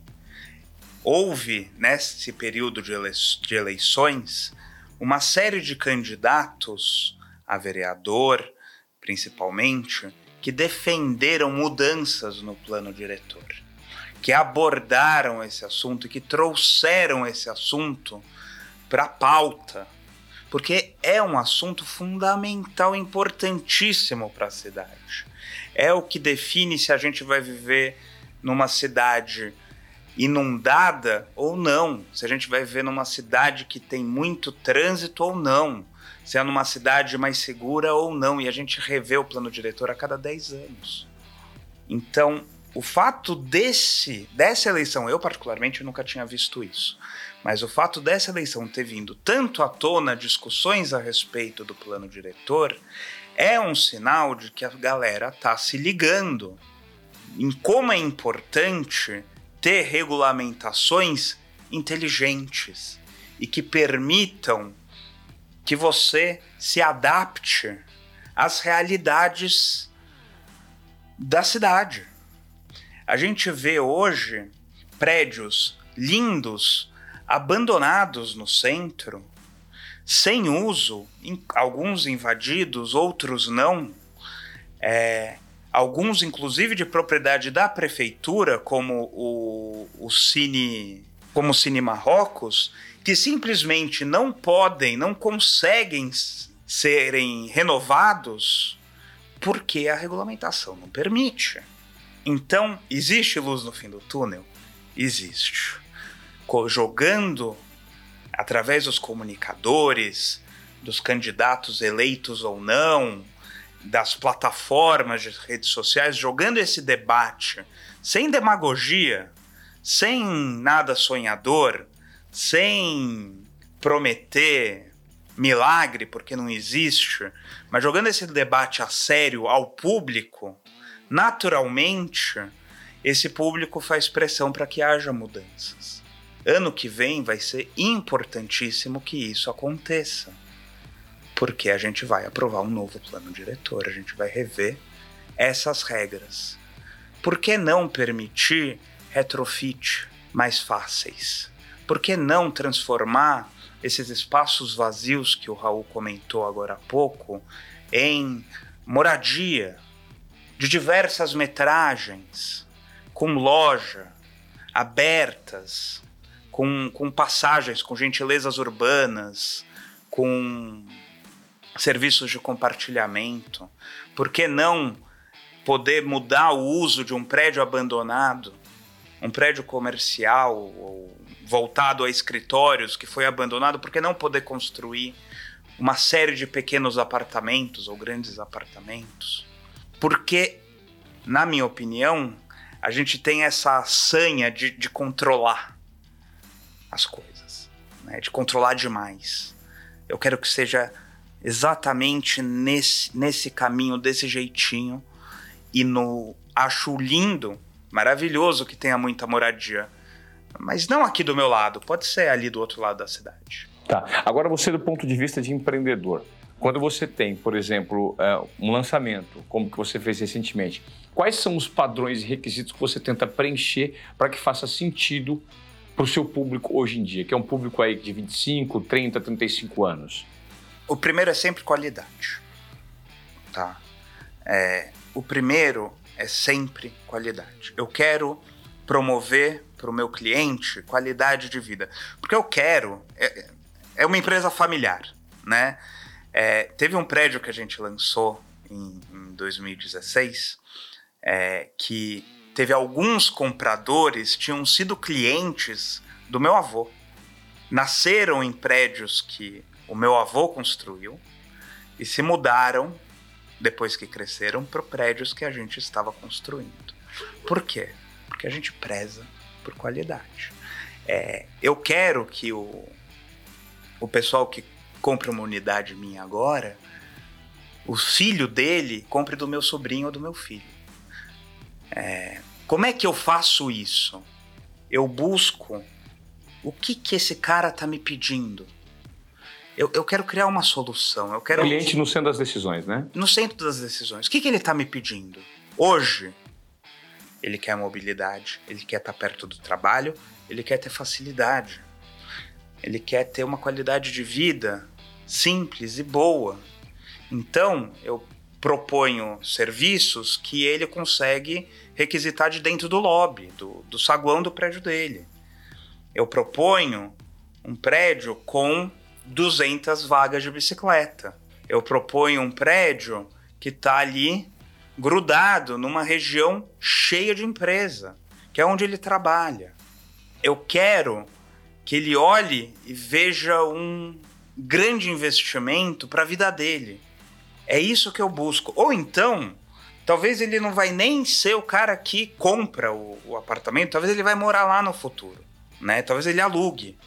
houve, nesse período de eleições, uma série de candidatos a vereador, principalmente, que defenderam mudanças no plano diretor, que abordaram esse assunto que trouxeram esse assunto para a pauta, porque é um assunto fundamental, importantíssimo para a cidade. É o que define se a gente vai viver numa cidade inundada ou não, se a gente vai viver numa cidade que tem muito trânsito ou não, se é numa cidade mais segura ou não, e a gente revê o plano diretor a cada 10 anos. Então, o fato desse dessa eleição, eu particularmente nunca tinha visto isso, mas o fato dessa eleição ter vindo tanto à tona discussões a respeito do plano diretor é um sinal de que a galera tá se ligando em como é importante ter regulamentações inteligentes e que permitam que você se adapte às realidades da cidade. A gente vê hoje prédios lindos abandonados no centro, sem uso, alguns invadidos, outros não, é, alguns inclusive de propriedade da prefeitura, como o, o Cine, como o Cine Marrocos, que simplesmente não podem, não conseguem serem renovados porque a regulamentação não permite. Então, existe luz no fim do túnel? Existe. Jogando através dos comunicadores, dos candidatos eleitos ou não, das plataformas de redes sociais, jogando esse debate sem demagogia, sem nada sonhador, sem prometer milagre, porque não existe, mas jogando esse debate a sério ao público, naturalmente, esse público faz pressão para que haja mudanças. Ano que vem vai ser importantíssimo que isso aconteça, porque a gente vai aprovar um novo plano diretor, a gente vai rever essas regras. Por que não permitir retrofit mais fáceis? Por que não transformar esses espaços vazios que o Raul comentou agora há pouco em moradia de diversas metragens, com loja, abertas, com, com passagens, com gentilezas urbanas, com serviços de compartilhamento? Por que não poder mudar o uso de um prédio abandonado, um prédio comercial ou voltado a escritórios que foi abandonado, por que não poder construir uma série de pequenos apartamentos ou grandes apartamentos? Porque, na minha opinião, a gente tem essa sanha de, de controlar as coisas, né? de controlar demais. Eu quero que seja exatamente nesse, nesse caminho, desse jeitinho. E no acho lindo, maravilhoso que tenha muita moradia mas não aqui do meu lado, pode ser ali do outro lado da cidade. Tá. Agora você do ponto de vista de empreendedor, quando você tem, por exemplo, é, um lançamento, como que você fez recentemente, quais são os padrões e requisitos que você tenta preencher para que faça sentido para o seu público hoje em dia, que é um público aí de 25, 30, 35 anos? O primeiro é sempre qualidade, tá? É, o primeiro é sempre qualidade. Eu quero promover para o meu cliente qualidade de vida. Porque eu quero. É, é uma empresa familiar, né? É, teve um prédio que a gente lançou em, em 2016 é, que teve alguns compradores tinham sido clientes do meu avô. Nasceram em prédios que o meu avô construiu e se mudaram depois que cresceram para prédios que a gente estava construindo. Por quê? Porque a gente preza por qualidade. É, eu quero que o, o pessoal que compra uma unidade minha agora, o filho dele compre do meu sobrinho ou do meu filho. É, como é que eu faço isso? Eu busco o que, que esse cara está me pedindo. Eu, eu, quero criar uma solução. Eu quero o cliente no centro das decisões, né? No centro das decisões. O que, que ele está me pedindo? Hoje, ele quer mobilidade, ele quer estar perto do trabalho, ele quer ter facilidade. Ele quer ter uma qualidade de vida simples e boa. Então, eu proponho serviços que ele consegue requisitar de dentro do lobby, do, do saguão do prédio dele. Eu proponho um prédio com 200 vagas de bicicleta. Eu proponho um prédio que está ali grudado numa região cheia de empresa, que é onde ele trabalha. Eu quero que ele olhe e veja um grande investimento para a vida dele. É isso que eu busco. Ou então, talvez ele não vai nem ser o cara que compra o, o apartamento, talvez ele vai morar lá no futuro, né? Talvez ele alugue.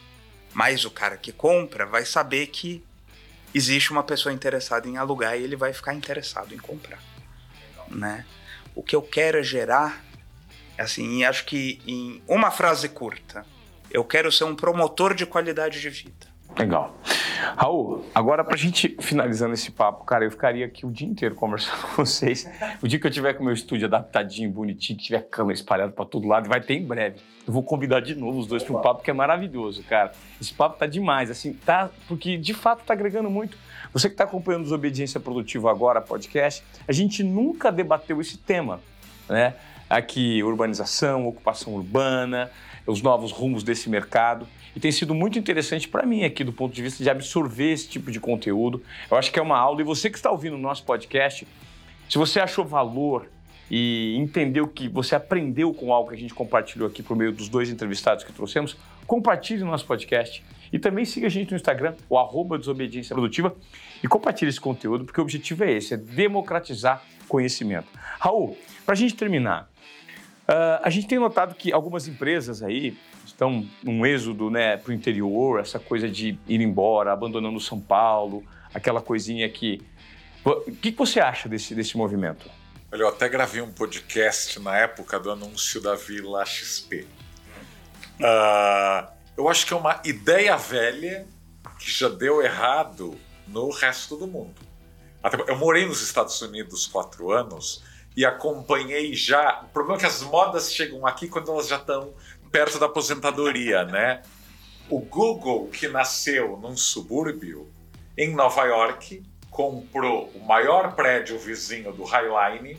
Mas o cara que compra vai saber que existe uma pessoa interessada em alugar e ele vai ficar interessado em comprar né? O que eu quero é gerar, assim, acho que em uma frase curta, eu quero ser um promotor de qualidade de vida. Legal. Raul, agora pra gente finalizando esse papo, cara, eu ficaria aqui o dia inteiro conversando com vocês. O dia que eu tiver com o meu estúdio adaptadinho, bonitinho, que tiver câmera espalhada pra todo lado, vai ter em breve. Eu vou convidar de novo os dois para um papo que é maravilhoso, cara. Esse papo tá demais, assim, tá, porque de fato tá agregando muito. Você que está acompanhando o Desobediência Produtiva agora, podcast, a gente nunca debateu esse tema, né? Aqui, urbanização, ocupação urbana, os novos rumos desse mercado. E tem sido muito interessante para mim aqui do ponto de vista de absorver esse tipo de conteúdo. Eu acho que é uma aula. E você que está ouvindo o nosso podcast, se você achou valor e entendeu que você aprendeu com algo que a gente compartilhou aqui por meio dos dois entrevistados que trouxemos, compartilhe o nosso podcast. E também siga a gente no Instagram, o arroba Desobediência Produtiva, e compartilhe esse conteúdo, porque o objetivo é esse, é democratizar conhecimento. Raul, para a gente terminar, uh, a gente tem notado que algumas empresas aí estão num êxodo né, para o interior, essa coisa de ir embora, abandonando São Paulo, aquela coisinha que... O que você acha desse, desse movimento? Olha, eu até gravei um podcast na época do anúncio da Vila XP. Uh, eu acho que é uma ideia velha que já deu errado no resto do mundo. Eu morei nos Estados Unidos quatro anos e acompanhei já. O problema é que as modas chegam aqui quando elas já estão perto da aposentadoria, né? O Google, que nasceu num subúrbio em Nova York, comprou o maior prédio vizinho do Highline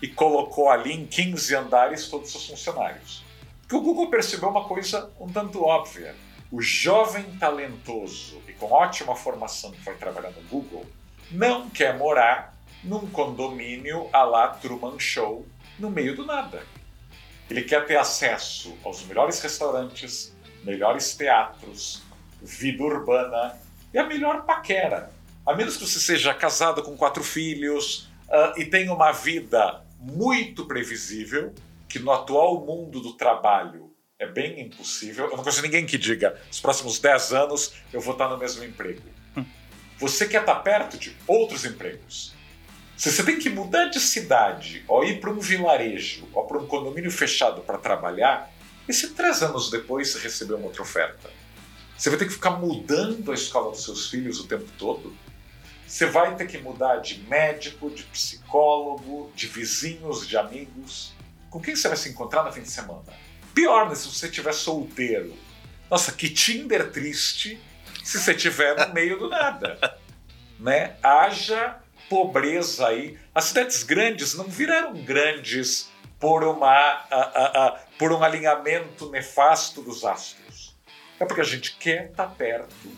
e colocou ali em 15 andares todos os funcionários. Porque o Google percebeu uma coisa um tanto óbvia. O jovem talentoso e com ótima formação que vai trabalhar no Google não quer morar num condomínio à la Truman Show no meio do nada. Ele quer ter acesso aos melhores restaurantes, melhores teatros, vida urbana e a melhor paquera. A menos que você seja casado com quatro filhos uh, e tenha uma vida muito previsível, que no atual mundo do trabalho é bem impossível. Eu não conheço ninguém que diga, nos próximos 10 anos eu vou estar no mesmo emprego. Hum. Você quer estar perto de outros empregos. Se você tem que mudar de cidade, ou ir para um vilarejo, ou para um condomínio fechado para trabalhar, e se três anos depois você receber uma outra oferta? Você vai ter que ficar mudando a escola dos seus filhos o tempo todo? Você vai ter que mudar de médico, de psicólogo, de vizinhos, de amigos. Com quem você vai se encontrar no fim de semana? Pior, né, se você estiver solteiro. Nossa, que Tinder triste se você estiver no meio do nada. Né? Haja pobreza aí. As cidades grandes não viraram grandes por, uma, a, a, a, por um alinhamento nefasto dos astros. É porque a gente quer estar tá perto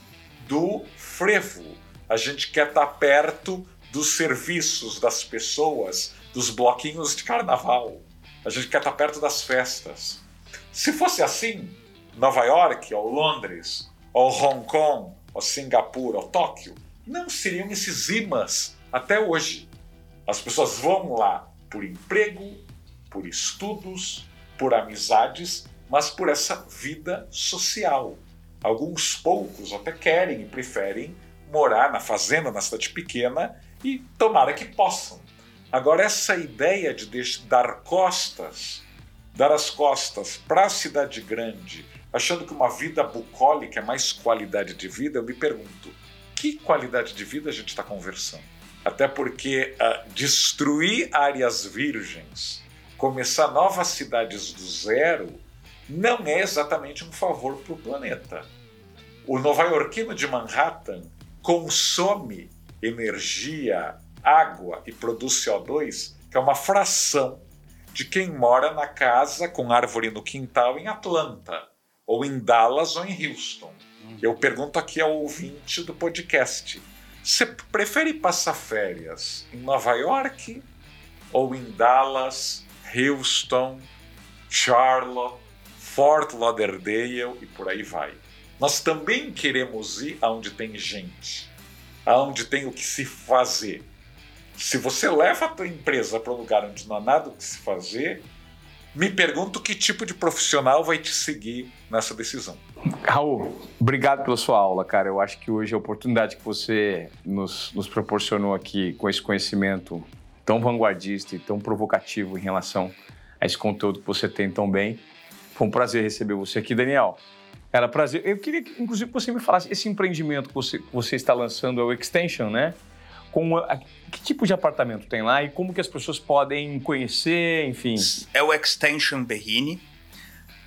do frevo. A gente quer estar tá perto dos serviços das pessoas, dos bloquinhos de carnaval. A gente quer estar perto das festas. Se fosse assim, Nova York, ou Londres, ou Hong Kong, ou Singapura, ou Tóquio, não seriam esses imãs até hoje. As pessoas vão lá por emprego, por estudos, por amizades, mas por essa vida social. Alguns poucos até querem e preferem morar na fazenda, na cidade pequena, e tomara que possam. Agora, essa ideia de dar costas, dar as costas para a cidade grande, achando que uma vida bucólica é mais qualidade de vida, eu me pergunto, que qualidade de vida a gente está conversando? Até porque uh, destruir áreas virgens, começar novas cidades do zero, não é exatamente um favor para o planeta. O nova-iorquino de Manhattan consome energia água e produz CO2, que é uma fração de quem mora na casa com árvore no quintal em Atlanta, ou em Dallas ou em Houston. Eu pergunto aqui ao ouvinte do podcast: você prefere passar férias em Nova York ou em Dallas, Houston, Charlotte, Fort Lauderdale e por aí vai? Nós também queremos ir aonde tem gente, aonde tem o que se fazer se você leva a tua empresa para um lugar onde não há nada o que se fazer, me pergunto que tipo de profissional vai te seguir nessa decisão. Raul, obrigado pela sua aula, cara. Eu acho que hoje a oportunidade que você nos, nos proporcionou aqui com esse conhecimento tão vanguardista e tão provocativo em relação a esse conteúdo que você tem tão bem. Foi um prazer receber você aqui, Daniel. Cara, prazer. Eu queria, que, inclusive, que você me falasse esse empreendimento que você, que você está lançando, é o Extension, né? Com a, que tipo de apartamento tem lá e como que as pessoas podem conhecer, enfim? É o Extension Berrini.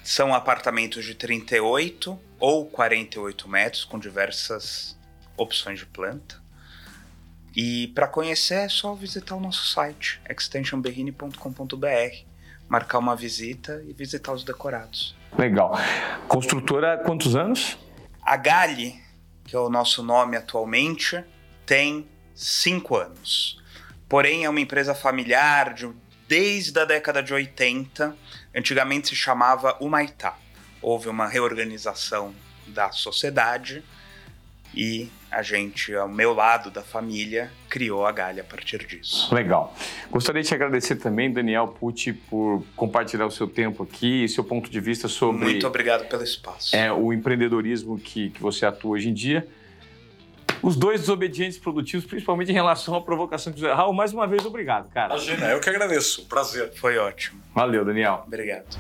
São apartamentos de 38 ou 48 metros com diversas opções de planta. E para conhecer é só visitar o nosso site, extensionberrini.com.br, marcar uma visita e visitar os decorados. Legal. Construtora, quantos anos? A Gali, que é o nosso nome atualmente, tem cinco anos. Porém, é uma empresa familiar de, desde a década de 80. Antigamente se chamava Humaitá. Houve uma reorganização da sociedade e a gente, ao meu lado da família, criou a Galha a partir disso. Legal. Gostaria de te agradecer também, Daniel Pucci, por compartilhar o seu tempo aqui e seu ponto de vista sobre. Muito obrigado pelo espaço. É, o empreendedorismo que, que você atua hoje em dia os dois desobedientes produtivos, principalmente em relação à provocação que fizeram. Raul, mais uma vez, obrigado, cara. Imagina, eu que agradeço. Prazer. Foi ótimo. Valeu, Daniel. Obrigado.